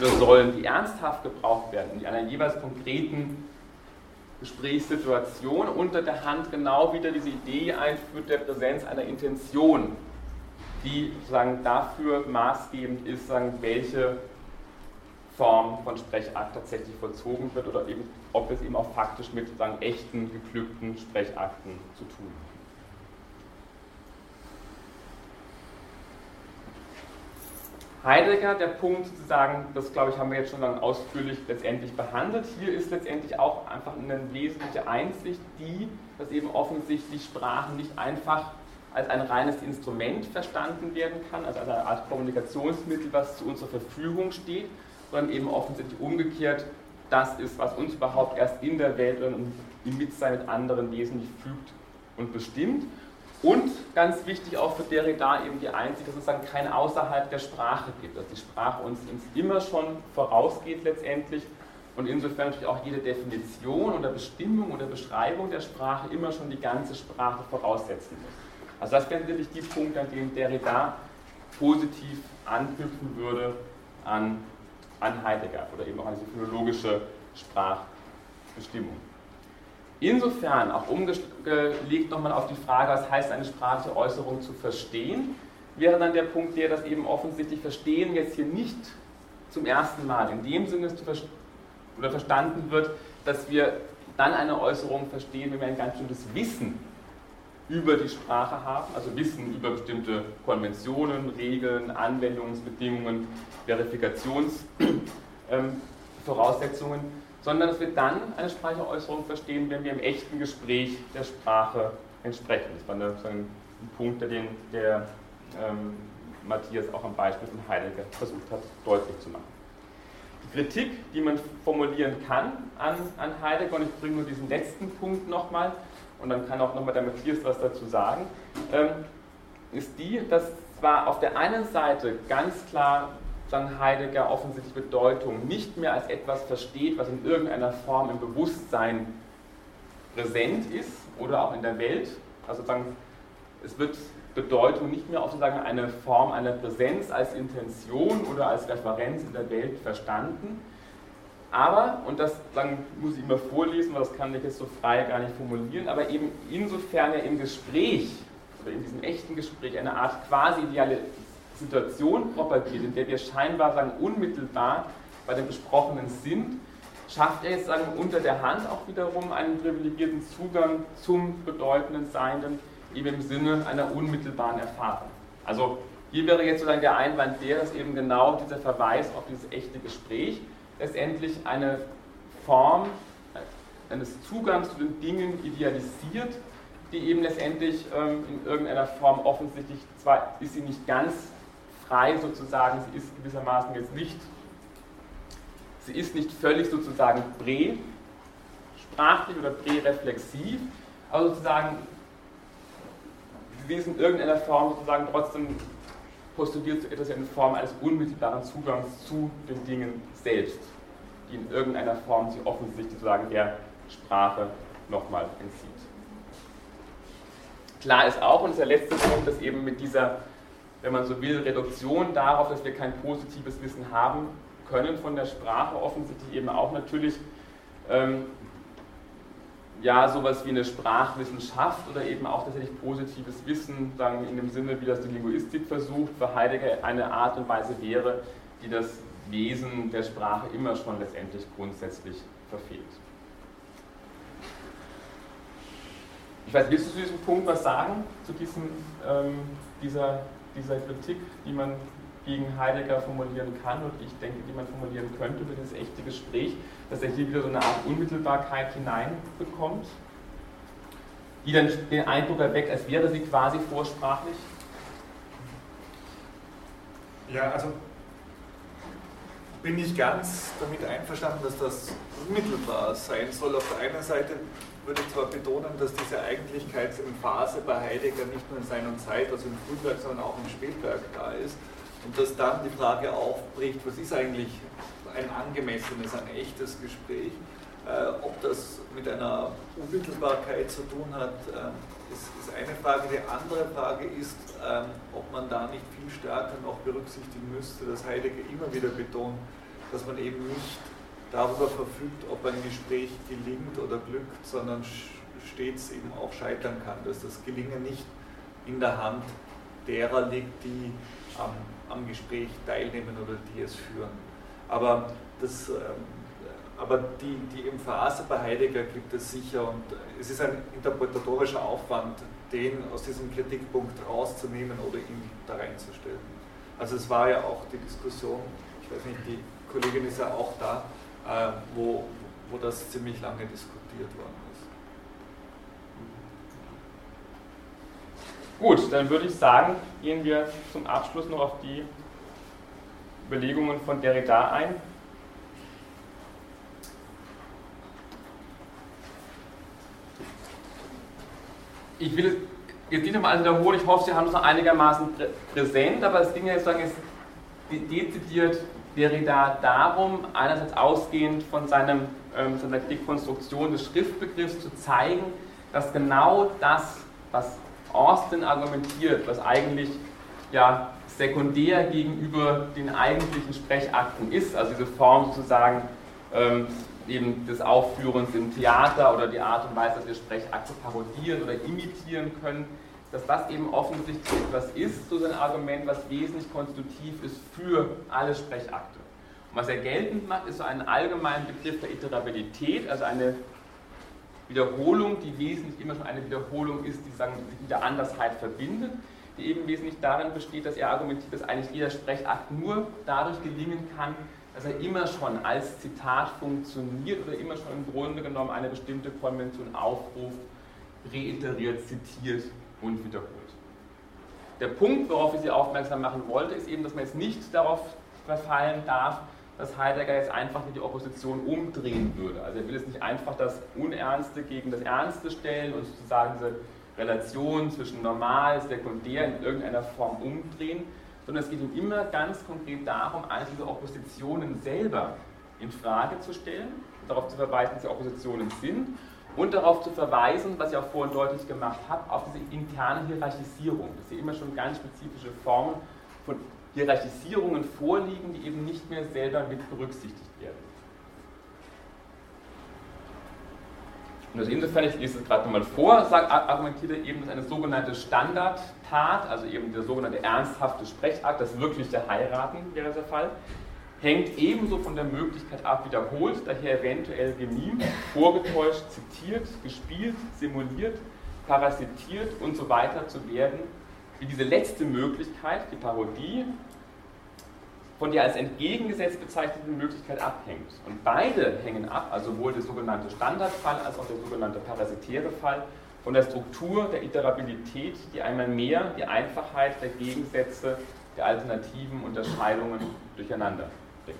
oder sollen, die ernsthaft gebraucht werden, die einer jeweils konkreten Gesprächssituation unter der Hand genau wieder diese Idee einführt der Präsenz einer Intention die sozusagen dafür maßgebend ist, sagen, welche Form von Sprechakt tatsächlich vollzogen wird oder eben, ob es eben auch faktisch mit sozusagen echten, geglückten Sprechakten zu tun hat. Heidegger, der Punkt sozusagen, das glaube ich, haben wir jetzt schon dann ausführlich letztendlich behandelt. Hier ist letztendlich auch einfach eine wesentliche Einsicht, die, dass eben offensichtlich Sprachen nicht einfach als ein reines Instrument verstanden werden kann, also als eine Art Kommunikationsmittel, was zu unserer Verfügung steht, sondern eben offensichtlich umgekehrt das ist, was uns überhaupt erst in der Welt und im Mitsein mit anderen wesentlich fügt und bestimmt. Und ganz wichtig auch für Derrida eben die Einsicht, dass es dann kein Außerhalb der Sprache gibt, dass die Sprache uns immer schon vorausgeht letztendlich und insofern natürlich auch jede Definition oder Bestimmung oder Beschreibung der Sprache immer schon die ganze Sprache voraussetzen muss. Also das wären wirklich die Punkte, an denen Derrida positiv anknüpfen würde an, an Heidegger oder eben auch an die philologische Sprachbestimmung. Insofern auch umgelegt nochmal auf die Frage, was heißt eine sprachliche Äußerung zu verstehen, wäre dann der Punkt der, dass eben offensichtlich Verstehen jetzt hier nicht zum ersten Mal in dem Sinne oder verstanden wird, dass wir dann eine Äußerung verstehen, wenn wir ein ganz bestimmtes Wissen über die Sprache haben, also Wissen über bestimmte Konventionen, Regeln, Anwendungsbedingungen, Verifikationsvoraussetzungen, sondern dass wir dann eine sprachliche Äußerung verstehen, wenn wir im echten Gespräch der Sprache entsprechen. Das war ein Punkt, den der ähm, Matthias auch am Beispiel von Heidegger versucht hat deutlich zu machen. Die Kritik, die man formulieren kann an, an Heidegger, und ich bringe nur diesen letzten Punkt nochmal, und dann kann auch nochmal der Matthias was dazu sagen, ähm, ist die, dass zwar auf der einen Seite ganz klar dann Heidegger offensichtlich Bedeutung nicht mehr als etwas versteht, was in irgendeiner Form im Bewusstsein präsent ist oder auch in der Welt. Also sagen, es wird Bedeutung nicht mehr sozusagen eine Form einer Präsenz als Intention oder als Referenz in der Welt verstanden. Aber, und das sagen, muss ich immer vorlesen, weil das kann ich jetzt so frei gar nicht formulieren, aber eben insofern er im Gespräch oder in diesem echten Gespräch eine Art quasi ideale Situation propagiert, in der wir scheinbar sagen, unmittelbar bei dem Besprochenen sind, schafft er jetzt sagen, unter der Hand auch wiederum einen privilegierten Zugang zum bedeutenden Seienden, eben im Sinne einer unmittelbaren Erfahrung. Also hier wäre jetzt sozusagen der Einwand der, dass eben genau dieser Verweis auf dieses echte Gespräch letztendlich eine Form eines Zugangs zu den Dingen idealisiert, die eben letztendlich ähm, in irgendeiner Form offensichtlich, zwar ist sie nicht ganz frei sozusagen, sie ist gewissermaßen jetzt nicht, sie ist nicht völlig sozusagen prä-sprachlich oder prä-reflexiv, aber sozusagen sie ist in irgendeiner Form sozusagen trotzdem postuliert etwas in Form eines unmittelbaren Zugangs zu den Dingen selbst, die in irgendeiner Form sie offensichtlich sozusagen der Sprache nochmal entzieht. Klar ist auch, und das ist der letzte Punkt, dass eben mit dieser wenn man so will, Reduktion darauf, dass wir kein positives Wissen haben können von der Sprache, offensichtlich eben auch natürlich ähm, ja, sowas wie eine Sprachwissenschaft oder eben auch tatsächlich positives Wissen, sagen in dem Sinne, wie das die Linguistik versucht, für Heidegger eine Art und Weise wäre, die das Wesen der Sprache immer schon letztendlich grundsätzlich verfehlt. Ich weiß, willst du zu diesem Punkt was sagen, zu diesem, ähm, dieser dieser Kritik, die man gegen Heidegger formulieren kann und ich denke, die man formulieren könnte für das echte Gespräch, dass er hier wieder so eine Art Unmittelbarkeit hineinbekommt, die dann den Eindruck erweckt, als wäre sie quasi vorsprachlich?
Ja, also bin ich ganz damit einverstanden, dass das unmittelbar sein soll. Auf der einen Seite würde ich zwar betonen, dass diese Eigentlichkeitsphase bei Heidegger nicht nur in Sein und Zeit, also im Frühwerk, sondern auch im Spätwerk da ist und dass dann die Frage aufbricht, was ist eigentlich ein angemessenes, ein echtes Gespräch, äh, ob das mit einer Unmittelbarkeit zu tun hat, äh, ist, ist, eine Frage. Die andere Frage ist, äh, ob man da nicht viel stärker noch berücksichtigen müsste, dass Heidegger immer wieder betont, dass man eben nicht darüber verfügt, ob ein Gespräch gelingt oder glückt, sondern stets eben auch scheitern kann, dass das Gelingen nicht in der Hand derer liegt, die am, am Gespräch teilnehmen oder die es führen. Aber, das, ähm, aber die, die Emphase bei Heidegger gibt es sicher und es ist ein interpretatorischer Aufwand, den aus diesem Kritikpunkt rauszunehmen oder ihn da reinzustellen. Also es war ja auch die Diskussion, ich weiß nicht, die Kollegin ist ja auch da, äh, wo, wo das ziemlich lange diskutiert worden ist.
Gut, dann würde ich sagen, gehen wir zum Abschluss noch auf die Überlegungen von Derrida ein. Ich will jetzt nicht nochmal wiederholen, ich hoffe, Sie haben es noch einigermaßen präsent, aber es ging ja sozusagen jetzt dezidiert Derrida darum, einerseits ausgehend von seinem, ähm, seiner Dekonstruktion des Schriftbegriffs zu zeigen, dass genau das, was Austin argumentiert, was eigentlich ja sekundär gegenüber den eigentlichen Sprechakten ist, also diese Form sozusagen ähm, eben des Aufführens im Theater oder die Art und Weise, dass wir Sprechakte parodieren oder imitieren können, dass das eben offensichtlich etwas ist, so sein Argument, was wesentlich konstitutiv ist für alle Sprechakte. Und was er geltend macht, ist so einen allgemeinen Begriff der Iterabilität, also eine Wiederholung, die wesentlich immer schon eine Wiederholung ist, die sagen, sich mit der Andersheit verbindet, die eben wesentlich darin besteht, dass er argumentiert, dass eigentlich jeder Sprechakt nur dadurch gelingen kann, dass er immer schon als Zitat funktioniert oder immer schon im Grunde genommen eine bestimmte Konvention aufruft, reiteriert, zitiert und wiederholt. Der Punkt, worauf ich Sie aufmerksam machen wollte, ist eben, dass man jetzt nicht darauf verfallen darf, dass Heidegger jetzt einfach die Opposition umdrehen würde. Also er will jetzt nicht einfach das Unernste gegen das Ernste stellen und sozusagen diese Relation zwischen normal, sekundär in irgendeiner Form umdrehen, sondern es geht ihm immer ganz konkret darum, all diese Oppositionen selber in Frage zu stellen, darauf zu verweisen, dass sie Oppositionen sind und darauf zu verweisen, was ich auch vorhin deutlich gemacht habe, auf diese interne Hierarchisierung, dass hier immer schon ganz spezifische Formen von Hierarchisierungen vorliegen, die eben nicht mehr selber mit berücksichtigt werden. Und also insofern, ich lese es gerade nochmal vor, argumentiert er eben, dass eine sogenannte Standardtat, also eben der sogenannte ernsthafte Sprechakt, das wirkliche Heiraten wäre der Fall, hängt ebenso von der Möglichkeit ab, wiederholt, daher eventuell gemimt, vorgetäuscht, zitiert, gespielt, simuliert, parasitiert und so weiter zu werden, wie diese letzte Möglichkeit, die Parodie, von der als entgegengesetzt bezeichneten Möglichkeit abhängt. Und beide hängen ab, also sowohl der sogenannte Standardfall als auch der sogenannte parasitäre Fall, von der Struktur der Iterabilität, die einmal mehr die Einfachheit der Gegensätze, der alternativen Unterscheidungen durcheinander bringt.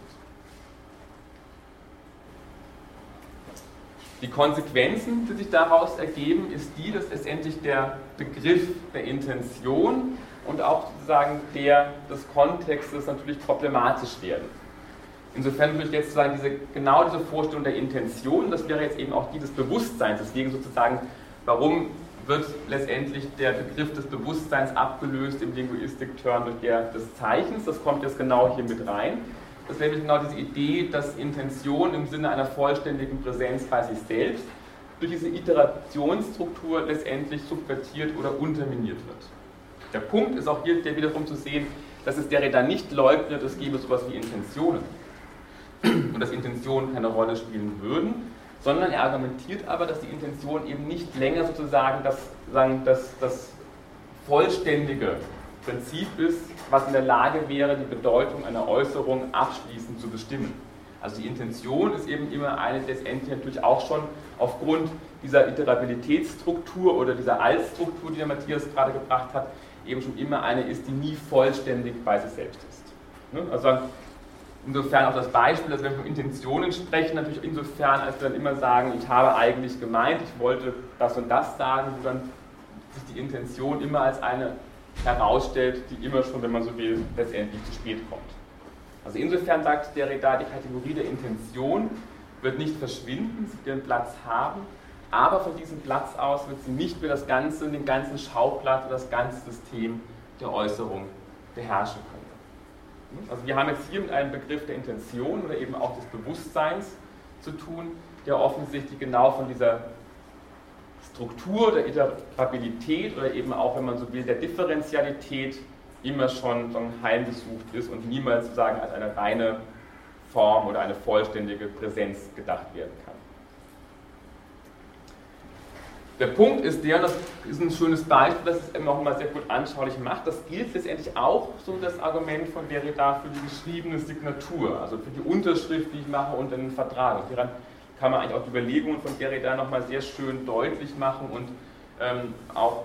Die Konsequenzen, die sich daraus ergeben, ist die, dass letztendlich der Begriff der Intention und auch sozusagen der des Kontextes natürlich problematisch werden. Insofern würde ich jetzt sagen, diese, genau diese Vorstellung der Intention, das wäre jetzt eben auch die des Bewusstseins. Deswegen sozusagen, warum wird letztendlich der Begriff des Bewusstseins abgelöst im Linguistik-Turn durch der des Zeichens? Das kommt jetzt genau hier mit rein. Das ist nämlich genau diese Idee, dass Intention im Sinne einer vollständigen Präsenz bei sich selbst durch diese Iterationsstruktur letztendlich subvertiert oder unterminiert wird. Der Punkt ist auch hier der wiederum zu sehen, dass es der Redner nicht leugnet, es gebe sowas wie Intentionen und dass Intentionen keine Rolle spielen würden, sondern er argumentiert aber, dass die Intention eben nicht länger sozusagen das, sagen, das, das vollständige Prinzip ist, was in der Lage wäre, die Bedeutung einer Äußerung abschließend zu bestimmen. Also die Intention ist eben immer eine, letztendlich natürlich auch schon aufgrund dieser Iterabilitätsstruktur oder dieser Altstruktur, die der Matthias gerade gebracht hat, eben schon immer eine ist, die nie vollständig bei sich selbst ist. Ne? Also insofern auch das Beispiel, dass wir von Intentionen sprechen, natürlich insofern, als wir dann immer sagen, ich habe eigentlich gemeint, ich wollte das und das sagen, wo dann sich die Intention immer als eine herausstellt, die immer schon, wenn man so will, letztendlich zu spät kommt. Also insofern sagt Derrida, die Kategorie der Intention wird nicht verschwinden, sie wird ihren Platz haben, aber von diesem Platz aus wird sie nicht mehr das ganze, den ganzen Schauplatz oder das ganze System der Äußerung beherrschen können. Also wir haben jetzt hier mit einem Begriff der Intention oder eben auch des Bewusstseins zu tun, der offensichtlich genau von dieser Struktur der Iterabilität oder eben auch, wenn man so will, der Differentialität immer schon heimgesucht ist und niemals sozusagen als eine reine Form oder eine vollständige Präsenz gedacht werden kann. Der Punkt ist der, und das ist ein schönes Beispiel, das es auch mal sehr gut anschaulich macht, das gilt letztendlich auch so das Argument von Derrida für die geschriebene Signatur, also für die Unterschrift, die ich mache unter den Vertrag. Und daran kann man eigentlich auch die Überlegungen von Derrida nochmal sehr schön deutlich machen und ähm, auch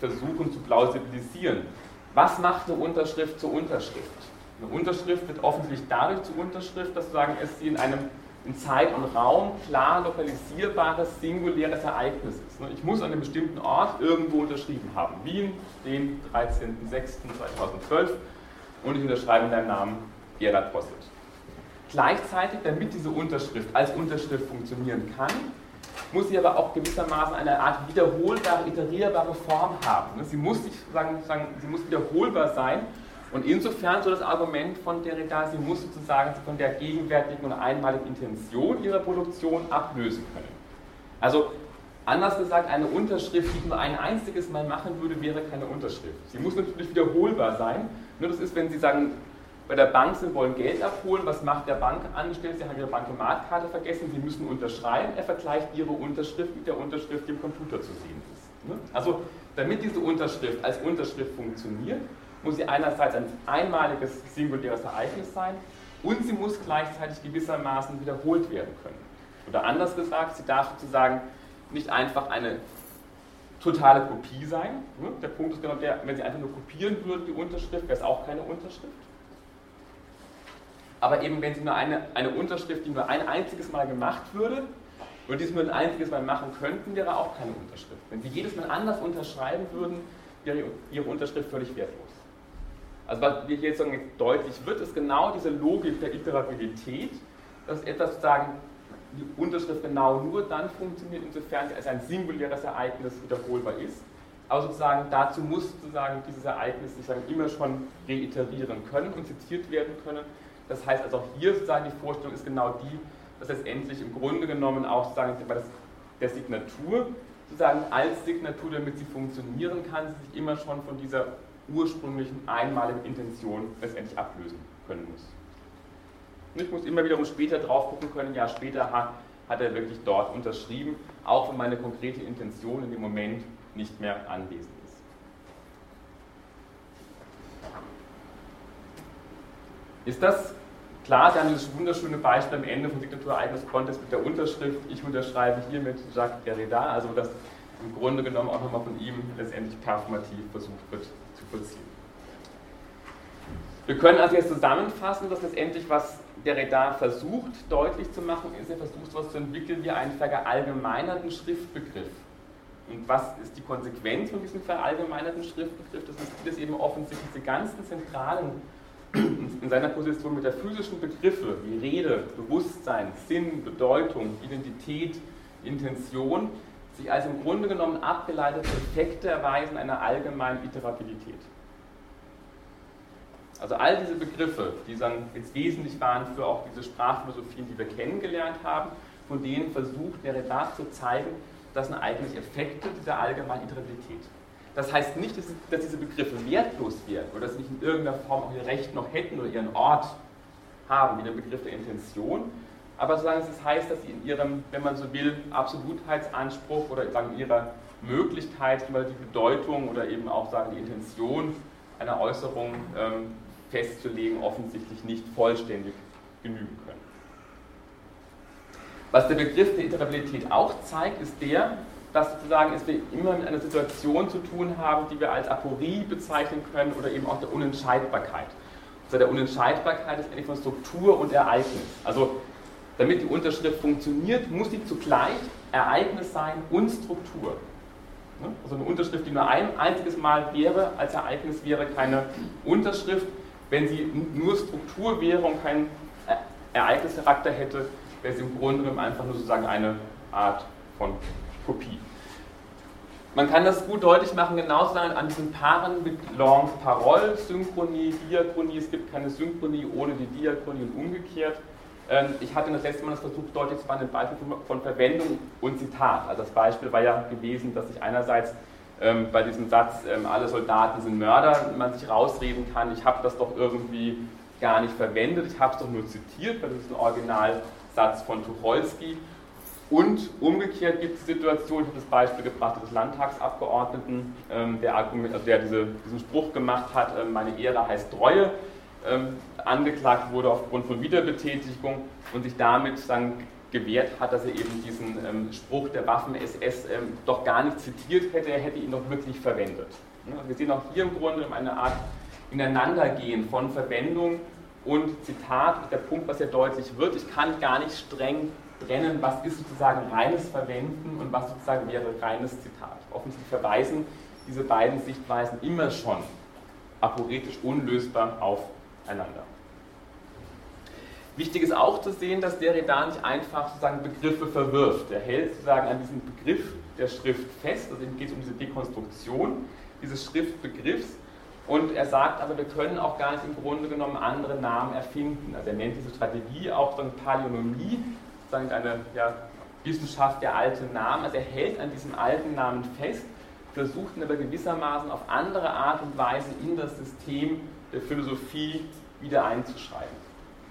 versuchen zu plausibilisieren. Was macht eine Unterschrift zur Unterschrift? Eine Unterschrift wird offensichtlich dadurch zur Unterschrift, dass sagen, es sie in einem in Zeit und Raum klar lokalisierbares, singuläres Ereignis ist. Ne, ich muss an einem bestimmten Ort irgendwo unterschrieben haben. Wien, den 13.06.2012 und ich unterschreibe in deinem Namen Gerhard Posselt. Gleichzeitig, damit diese Unterschrift als Unterschrift funktionieren kann, muss sie aber auch gewissermaßen eine Art wiederholbare, iterierbare Form haben. Ne, sie muss, sich, sagen, sagen, sie muss wiederholbar sein und insofern so das Argument von Derrida, sie muss sozusagen von der gegenwärtigen und einmaligen Intention ihrer Produktion ablösen können. Also anders gesagt, eine Unterschrift, die ich nur ein einziges Mal machen würde, wäre keine Unterschrift. Sie muss natürlich wiederholbar sein. Nur das ist, wenn Sie sagen, bei der Bank sind, wollen Geld abholen, was macht der Bankangestellte? Sie haben Ihre Bankomatkarte vergessen, Sie müssen unterschreiben. Er vergleicht Ihre Unterschrift mit der Unterschrift, die im Computer zu sehen ist. Ne? Also, damit diese Unterschrift als Unterschrift funktioniert, muss sie einerseits ein einmaliges singuläres Ereignis sein und sie muss gleichzeitig gewissermaßen wiederholt werden können. Oder anders gesagt, sie darf sozusagen nicht einfach eine totale Kopie sein. Ne? Der Punkt ist genau der, wenn sie einfach nur kopieren würde, die Unterschrift, wäre es auch keine Unterschrift. Aber eben, wenn sie nur eine, eine Unterschrift, die nur ein einziges Mal gemacht würde, und dies nur ein einziges Mal machen könnten, wäre auch keine Unterschrift. Wenn sie jedes Mal anders unterschreiben würden, wäre ihre Unterschrift völlig wertlos. Also was hier jetzt deutlich wird, ist genau diese Logik der Iterabilität, dass etwas sozusagen die Unterschrift genau nur dann funktioniert, insofern als ein singuläres Ereignis wiederholbar ist. Aber sozusagen dazu muss sozusagen dieses Ereignis sozusagen immer schon reiterieren können und zitiert werden können. Das heißt also auch hier sozusagen die Vorstellung ist genau die, dass letztendlich im Grunde genommen auch sozusagen der Signatur sozusagen als Signatur, damit sie funktionieren kann, sie sich immer schon von dieser ursprünglichen einmaligen Intention letztendlich ablösen können muss. Und ich muss immer wiederum später drauf gucken können, ja, später hat, hat er wirklich dort unterschrieben, auch wenn meine konkrete Intention in dem Moment nicht mehr anwesend ist. Ist das klar? Sie haben dieses wunderschöne Beispiel am Ende von Signaturereignis Contest mit der Unterschrift, ich unterschreibe hier mit Jacques Derrida, also dass im Grunde genommen auch nochmal von ihm letztendlich performativ versucht wird zu vollziehen. Wir können also jetzt zusammenfassen, dass letztendlich, was Derrida versucht deutlich zu machen, ist, er versucht etwas zu entwickeln wie einen verallgemeinerten Schriftbegriff. Und was ist die Konsequenz von diesem verallgemeinerten Schriftbegriff? Das ist, dass eben offensichtlich diese ganzen zentralen in seiner Position mit der physischen Begriffe wie Rede, Bewusstsein, Sinn, Bedeutung, Identität, Intention sich als im Grunde genommen abgeleitete Effekte erweisen einer allgemeinen Iterabilität. Also all diese Begriffe, die dann jetzt wesentlich waren für auch diese Sprachphilosophien, die wir kennengelernt haben, von denen versucht Derrida zu zeigen, das sind eigentlich Effekte dieser allgemeinen Iterabilität. Das heißt nicht, dass diese Begriffe wertlos werden oder dass sie nicht in irgendeiner Form auch ihr Recht noch hätten oder ihren Ort haben, wie der Begriff der Intention, aber sozusagen das heißt, dass sie in ihrem, wenn man so will, Absolutheitsanspruch oder sagen ihrer Möglichkeit, die Bedeutung oder eben auch sagen die Intention einer Äußerung ähm, festzulegen, offensichtlich nicht vollständig genügen können. Was der Begriff der Iterabilität auch zeigt, ist der, dass sozusagen es wir immer mit einer Situation zu tun haben, die wir als Aporie bezeichnen können oder eben auch der Unentscheidbarkeit. Also der Unentscheidbarkeit ist eigentlich von Struktur und Ereignis. Also damit die Unterschrift funktioniert, muss sie zugleich Ereignis sein und Struktur. Ne? Also eine Unterschrift, die nur ein einziges Mal wäre, als Ereignis wäre keine Unterschrift. Wenn sie nur Struktur wäre und keinen Ereignischarakter hätte, wäre sie im Grunde genommen einfach nur sozusagen eine Art von Kopie. Man kann das gut deutlich machen, genauso an diesen Paaren mit Longs Parole, Synchronie, Diachronie. Es gibt keine Synchronie ohne die Diachronie und umgekehrt. Ähm, ich hatte das letzte Mal das versucht, deutlich zu machen, ein Beispiel von Verwendung und Zitat. Also das Beispiel war ja gewesen, dass ich einerseits ähm, bei diesem Satz, ähm, alle Soldaten sind Mörder, man sich rausreden kann, ich habe das doch irgendwie gar nicht verwendet, ich habe es doch nur zitiert, weil das ist ein Originalsatz von Tucholsky. Und umgekehrt gibt es Situationen, ich habe das Beispiel gebracht des Landtagsabgeordneten, ähm, der, Argument, also der diese, diesen Spruch gemacht hat, äh, meine Ehre heißt Treue, ähm, angeklagt wurde aufgrund von Wiederbetätigung und sich damit dann gewährt hat, dass er eben diesen ähm, Spruch der Waffen-SS ähm, doch gar nicht zitiert hätte, er hätte ihn doch wirklich verwendet. Wir sehen auch hier im Grunde eine Art Ineinandergehen von Verwendung und Zitat, der Punkt, was ja deutlich wird, ich kann gar nicht streng trennen, was ist sozusagen reines Verwenden und was sozusagen wäre reines Zitat. Offensichtlich verweisen diese beiden Sichtweisen immer schon aporetisch unlösbar aufeinander. Wichtig ist auch zu sehen, dass Derrida nicht einfach sozusagen Begriffe verwirft. Er hält sozusagen an diesem Begriff der Schrift fest, also ihm geht es um diese Dekonstruktion dieses Schriftbegriffs und er sagt aber, wir können auch gar nicht im Grunde genommen andere Namen erfinden. Also er nennt diese Strategie auch dann Paläonomie, sozusagen eine ja, Wissenschaft der alten Namen. Also er hält an diesem alten Namen fest, versucht ihn aber gewissermaßen auf andere Art und Weise in das System der Philosophie wieder einzuschreiben.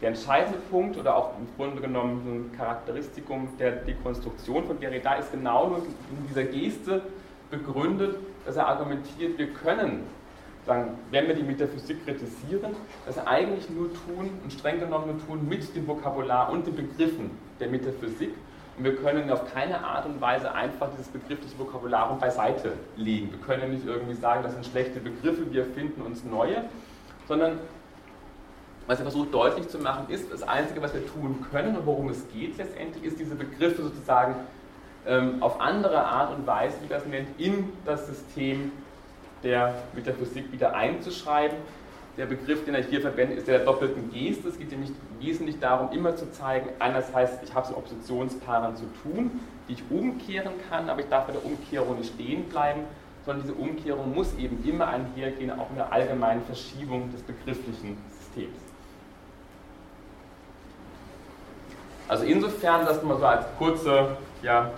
Der entscheidende Punkt oder auch im Grunde genommen ein Charakteristikum der Dekonstruktion von Derrida ist genau nur in dieser Geste begründet, dass er argumentiert, wir können, sagen, wenn wir die Metaphysik kritisieren, das eigentlich nur tun und streng genommen nur tun mit dem Vokabular und den Begriffen der Metaphysik. Und wir können auf keine Art und Weise einfach dieses begriffliche Vokabular beiseite legen. Wir können nicht irgendwie sagen, das sind schlechte Begriffe, wir finden uns neue, sondern was er versucht deutlich zu machen ist, das Einzige, was wir tun können und worum es geht letztendlich, ist diese Begriffe sozusagen ähm, auf andere Art und Weise, wie das nennt, in das System der Metaphysik wieder einzuschreiben. Der Begriff, den er hier verwendet, ist der doppelten Geste. Es geht nämlich wesentlich darum, immer zu zeigen, einerseits, ich habe es mit Oppositionspaaren zu tun, die ich umkehren kann, aber ich darf bei der Umkehrung nicht stehen bleiben, sondern diese Umkehrung muss eben immer einhergehen, auch mit einer allgemeinen Verschiebung des begrifflichen Systems. Also insofern, das mal so als kurze, ja,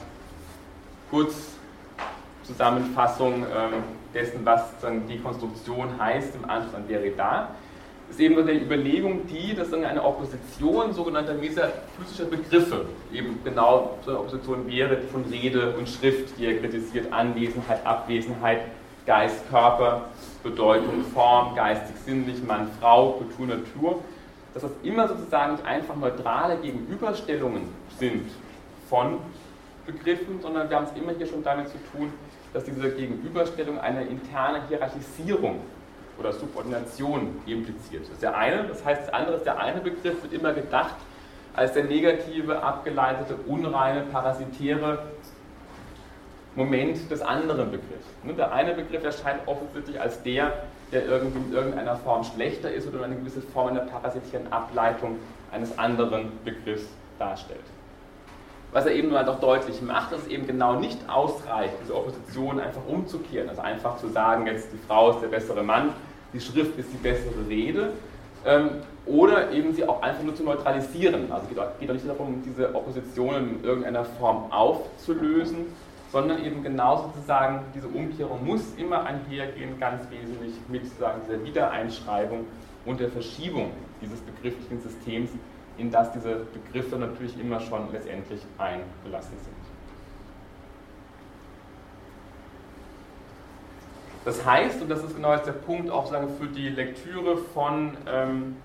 Kurzzusammenfassung ähm, dessen, was dann die Konstruktion heißt im Anschluss an Derrida, ist eben die Überlegung, die, dass eine Opposition sogenannter metaphysischer Begriffe eben genau so eine Opposition wäre von Rede und Schrift, die er kritisiert, Anwesenheit, Abwesenheit, Geist, Körper, Bedeutung, Form, geistig, sinnlich, Mann, Frau, Kultur, Natur dass das immer sozusagen nicht einfach neutrale Gegenüberstellungen sind von Begriffen, sondern wir haben es immer hier schon damit zu tun, dass diese Gegenüberstellung eine interne Hierarchisierung oder Subordination impliziert. Das ist der eine, das heißt, das andere ist der eine Begriff, wird immer gedacht als der negative, abgeleitete, unreine, parasitäre Moment des anderen Begriffs. Ne, der eine Begriff erscheint offensichtlich als der, der irgendwie in irgendeiner Form schlechter ist oder eine gewisse Form einer parasitären Ableitung eines anderen Begriffs darstellt. Was er eben nur halt auch deutlich macht, dass es eben genau nicht ausreicht, diese Opposition einfach umzukehren, also einfach zu sagen, jetzt die Frau ist der bessere Mann, die Schrift ist die bessere Rede, ähm, oder eben sie auch einfach nur zu neutralisieren. Also es geht auch nicht darum, diese Oppositionen in irgendeiner Form aufzulösen, sondern eben genau sozusagen diese Umkehrung muss immer einhergehen, ganz wesentlich mit sozusagen dieser Wiedereinschreibung und der Verschiebung dieses begrifflichen Systems, in das diese Begriffe natürlich immer schon letztendlich eingelassen sind. Das heißt, und das ist genau jetzt der Punkt auch sagen, für die Lektüre von ähm,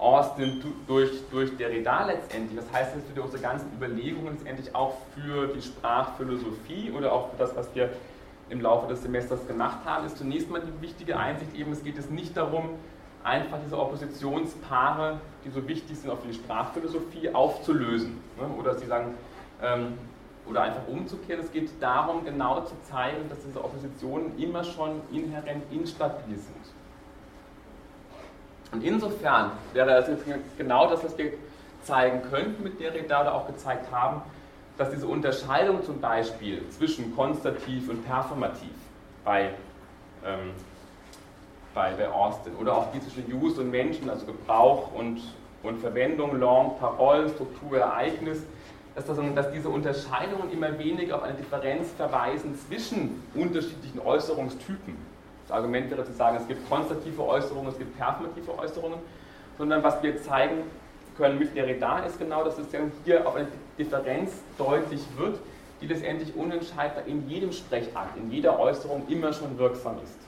Austin durch, durch Derrida letztendlich. Das heißt jetzt für unsere ganzen Überlegungen letztendlich auch für die Sprachphilosophie oder auch für das, was wir im Laufe des Semesters gemacht haben, ist zunächst mal die wichtige Einsicht eben, es geht es nicht darum, einfach diese Oppositionspaare, die so wichtig sind auch für die Sprachphilosophie, aufzulösen. Ne? Oder sie sagen, ähm, oder einfach umzukehren. Es geht darum, genau zu zeigen, dass diese Oppositionen immer schon inhärent instabil sind. Und insofern wäre das jetzt genau das, was wir zeigen könnten mit Derrida oder auch gezeigt haben, dass diese Unterscheidung zum Beispiel zwischen konstativ und performativ bei, ähm, bei, bei Austin oder auch die zwischen Use und Menschen, also Gebrauch und und Verwendung, Langue, Parole, Struktur, Ereignis, dass, das, dass diese Unterscheidungen immer weniger auf eine Differenz verweisen zwischen unterschiedlichen Äußerungstypen. Das Argument wäre zu sagen, es gibt konstative Äußerungen, es gibt performative Äußerungen, sondern was wir zeigen können mit Derrida ist genau, dass es hier auf eine Differenz deutlich wird, die letztendlich unentscheidbar in jedem Sprechakt, in jeder Äußerung immer schon wirksam ist.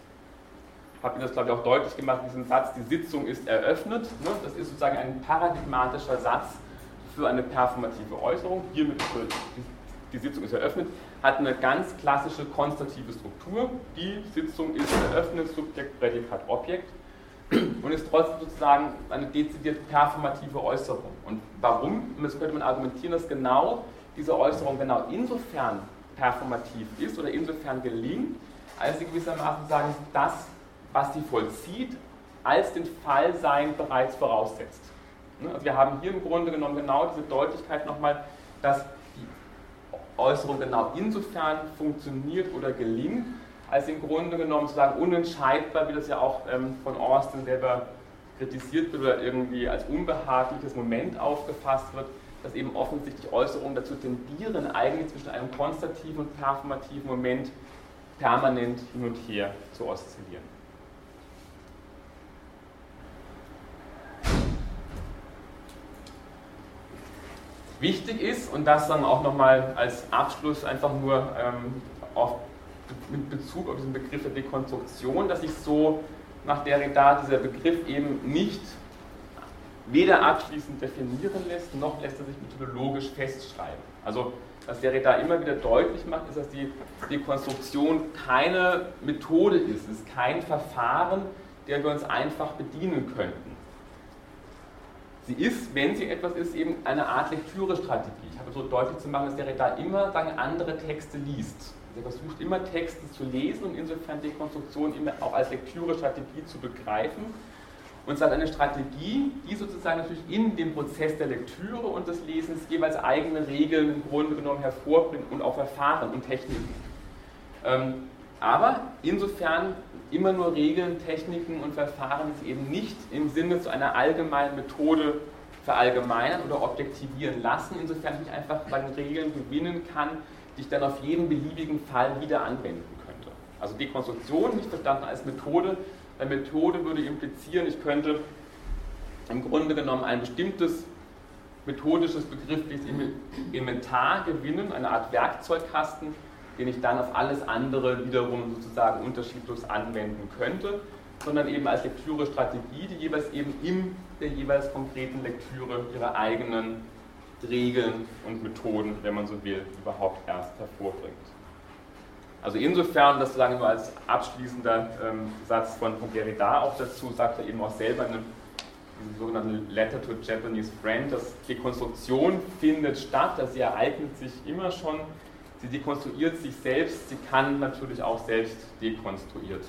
Ich habe Ihnen das, glaube ich, auch deutlich gemacht, diesen Satz, die Sitzung ist eröffnet. Ne? Das ist sozusagen ein paradigmatischer Satz für eine performative Äußerung. Hiermit die Sitzung ist eröffnet, hat eine ganz klassische konstative Struktur. Die Sitzung ist eröffnet, Subjekt, Prädikat, Objekt und ist trotzdem sozusagen eine dezidiert performative Äußerung. Und warum? Das könnte man argumentieren, dass genau diese Äußerung genau insofern performativ ist oder insofern gelingt, als sie gewissermaßen sagen, das, was sie vollzieht, als den Fallsein bereits voraussetzt. Also wir haben hier im Grunde genommen genau diese Deutlichkeit nochmal, dass Äußerung genau insofern funktioniert oder gelingt, als im Grunde genommen sozusagen unentscheidbar, wie das ja auch ähm, von Austin selber kritisiert wird oder irgendwie als unbehagliches Moment aufgefasst wird, dass eben offensichtlich Äußerungen dazu tendieren, eigentlich zwischen einem konstativen und performativen Moment permanent hin und her zu oszillieren. Wichtig ist, und das dann auch nochmal als Abschluss einfach nur ähm, auf mit Bezug auf diesen Begriff der Dekonstruktion, dass sich so nach Derrida dieser Begriff eben nicht weder abschließend definieren lässt, noch lässt er sich methodologisch festschreiben. Also was Derrida immer wieder deutlich macht, ist, dass die Dekonstruktion keine Methode ist, es ist kein Verfahren, der wir uns einfach bedienen könnten. Sie ist, wenn sie etwas ist, eben eine Art Lektürestrategie. Ich habe so deutlich zu machen, dass Derrida immer sagen, andere Texte liest. Er versucht immer Texte zu lesen und insofern Dekonstruktion immer auch als Lektüre-Strategie zu begreifen. Und es hat eine Strategie, die sozusagen natürlich in dem Prozess der Lektüre und des Lesens jeweils eigene Regeln im Grunde genommen hervorbringt und auch Verfahren und Techniken. Ähm, aber insofern immer nur Regeln, Techniken und Verfahren, die eben nicht im Sinne zu einer allgemeinen Methode verallgemeinern oder objektivieren lassen, insofern ich einfach bei den Regeln gewinnen kann, die ich dann auf jeden beliebigen Fall wieder anwenden könnte. Also Dekonstruktion nicht verstanden als Methode. Eine Methode würde implizieren, ich könnte im Grunde genommen ein bestimmtes methodisches begriffliches Inventar gewinnen, eine Art Werkzeugkasten, den ich dann auf alles andere wiederum sozusagen unterschiedlos anwenden könnte, sondern eben als Lektüre-Strategie, die jeweils eben in der jeweils konkreten Lektüre ihre eigenen Regeln und Methoden, wenn man so will, überhaupt erst hervorbringt. Also insofern, das sagen wir als abschließender ähm, Satz von, von Derrida auch dazu, sagt er eben auch selber in diesem sogenannten Letter to a Japanese Friend, dass Dekonstruktion findet statt, dass sie ereignet sich immer schon, sie dekonstruiert sich selbst, sie kann natürlich auch selbst dekonstruiert.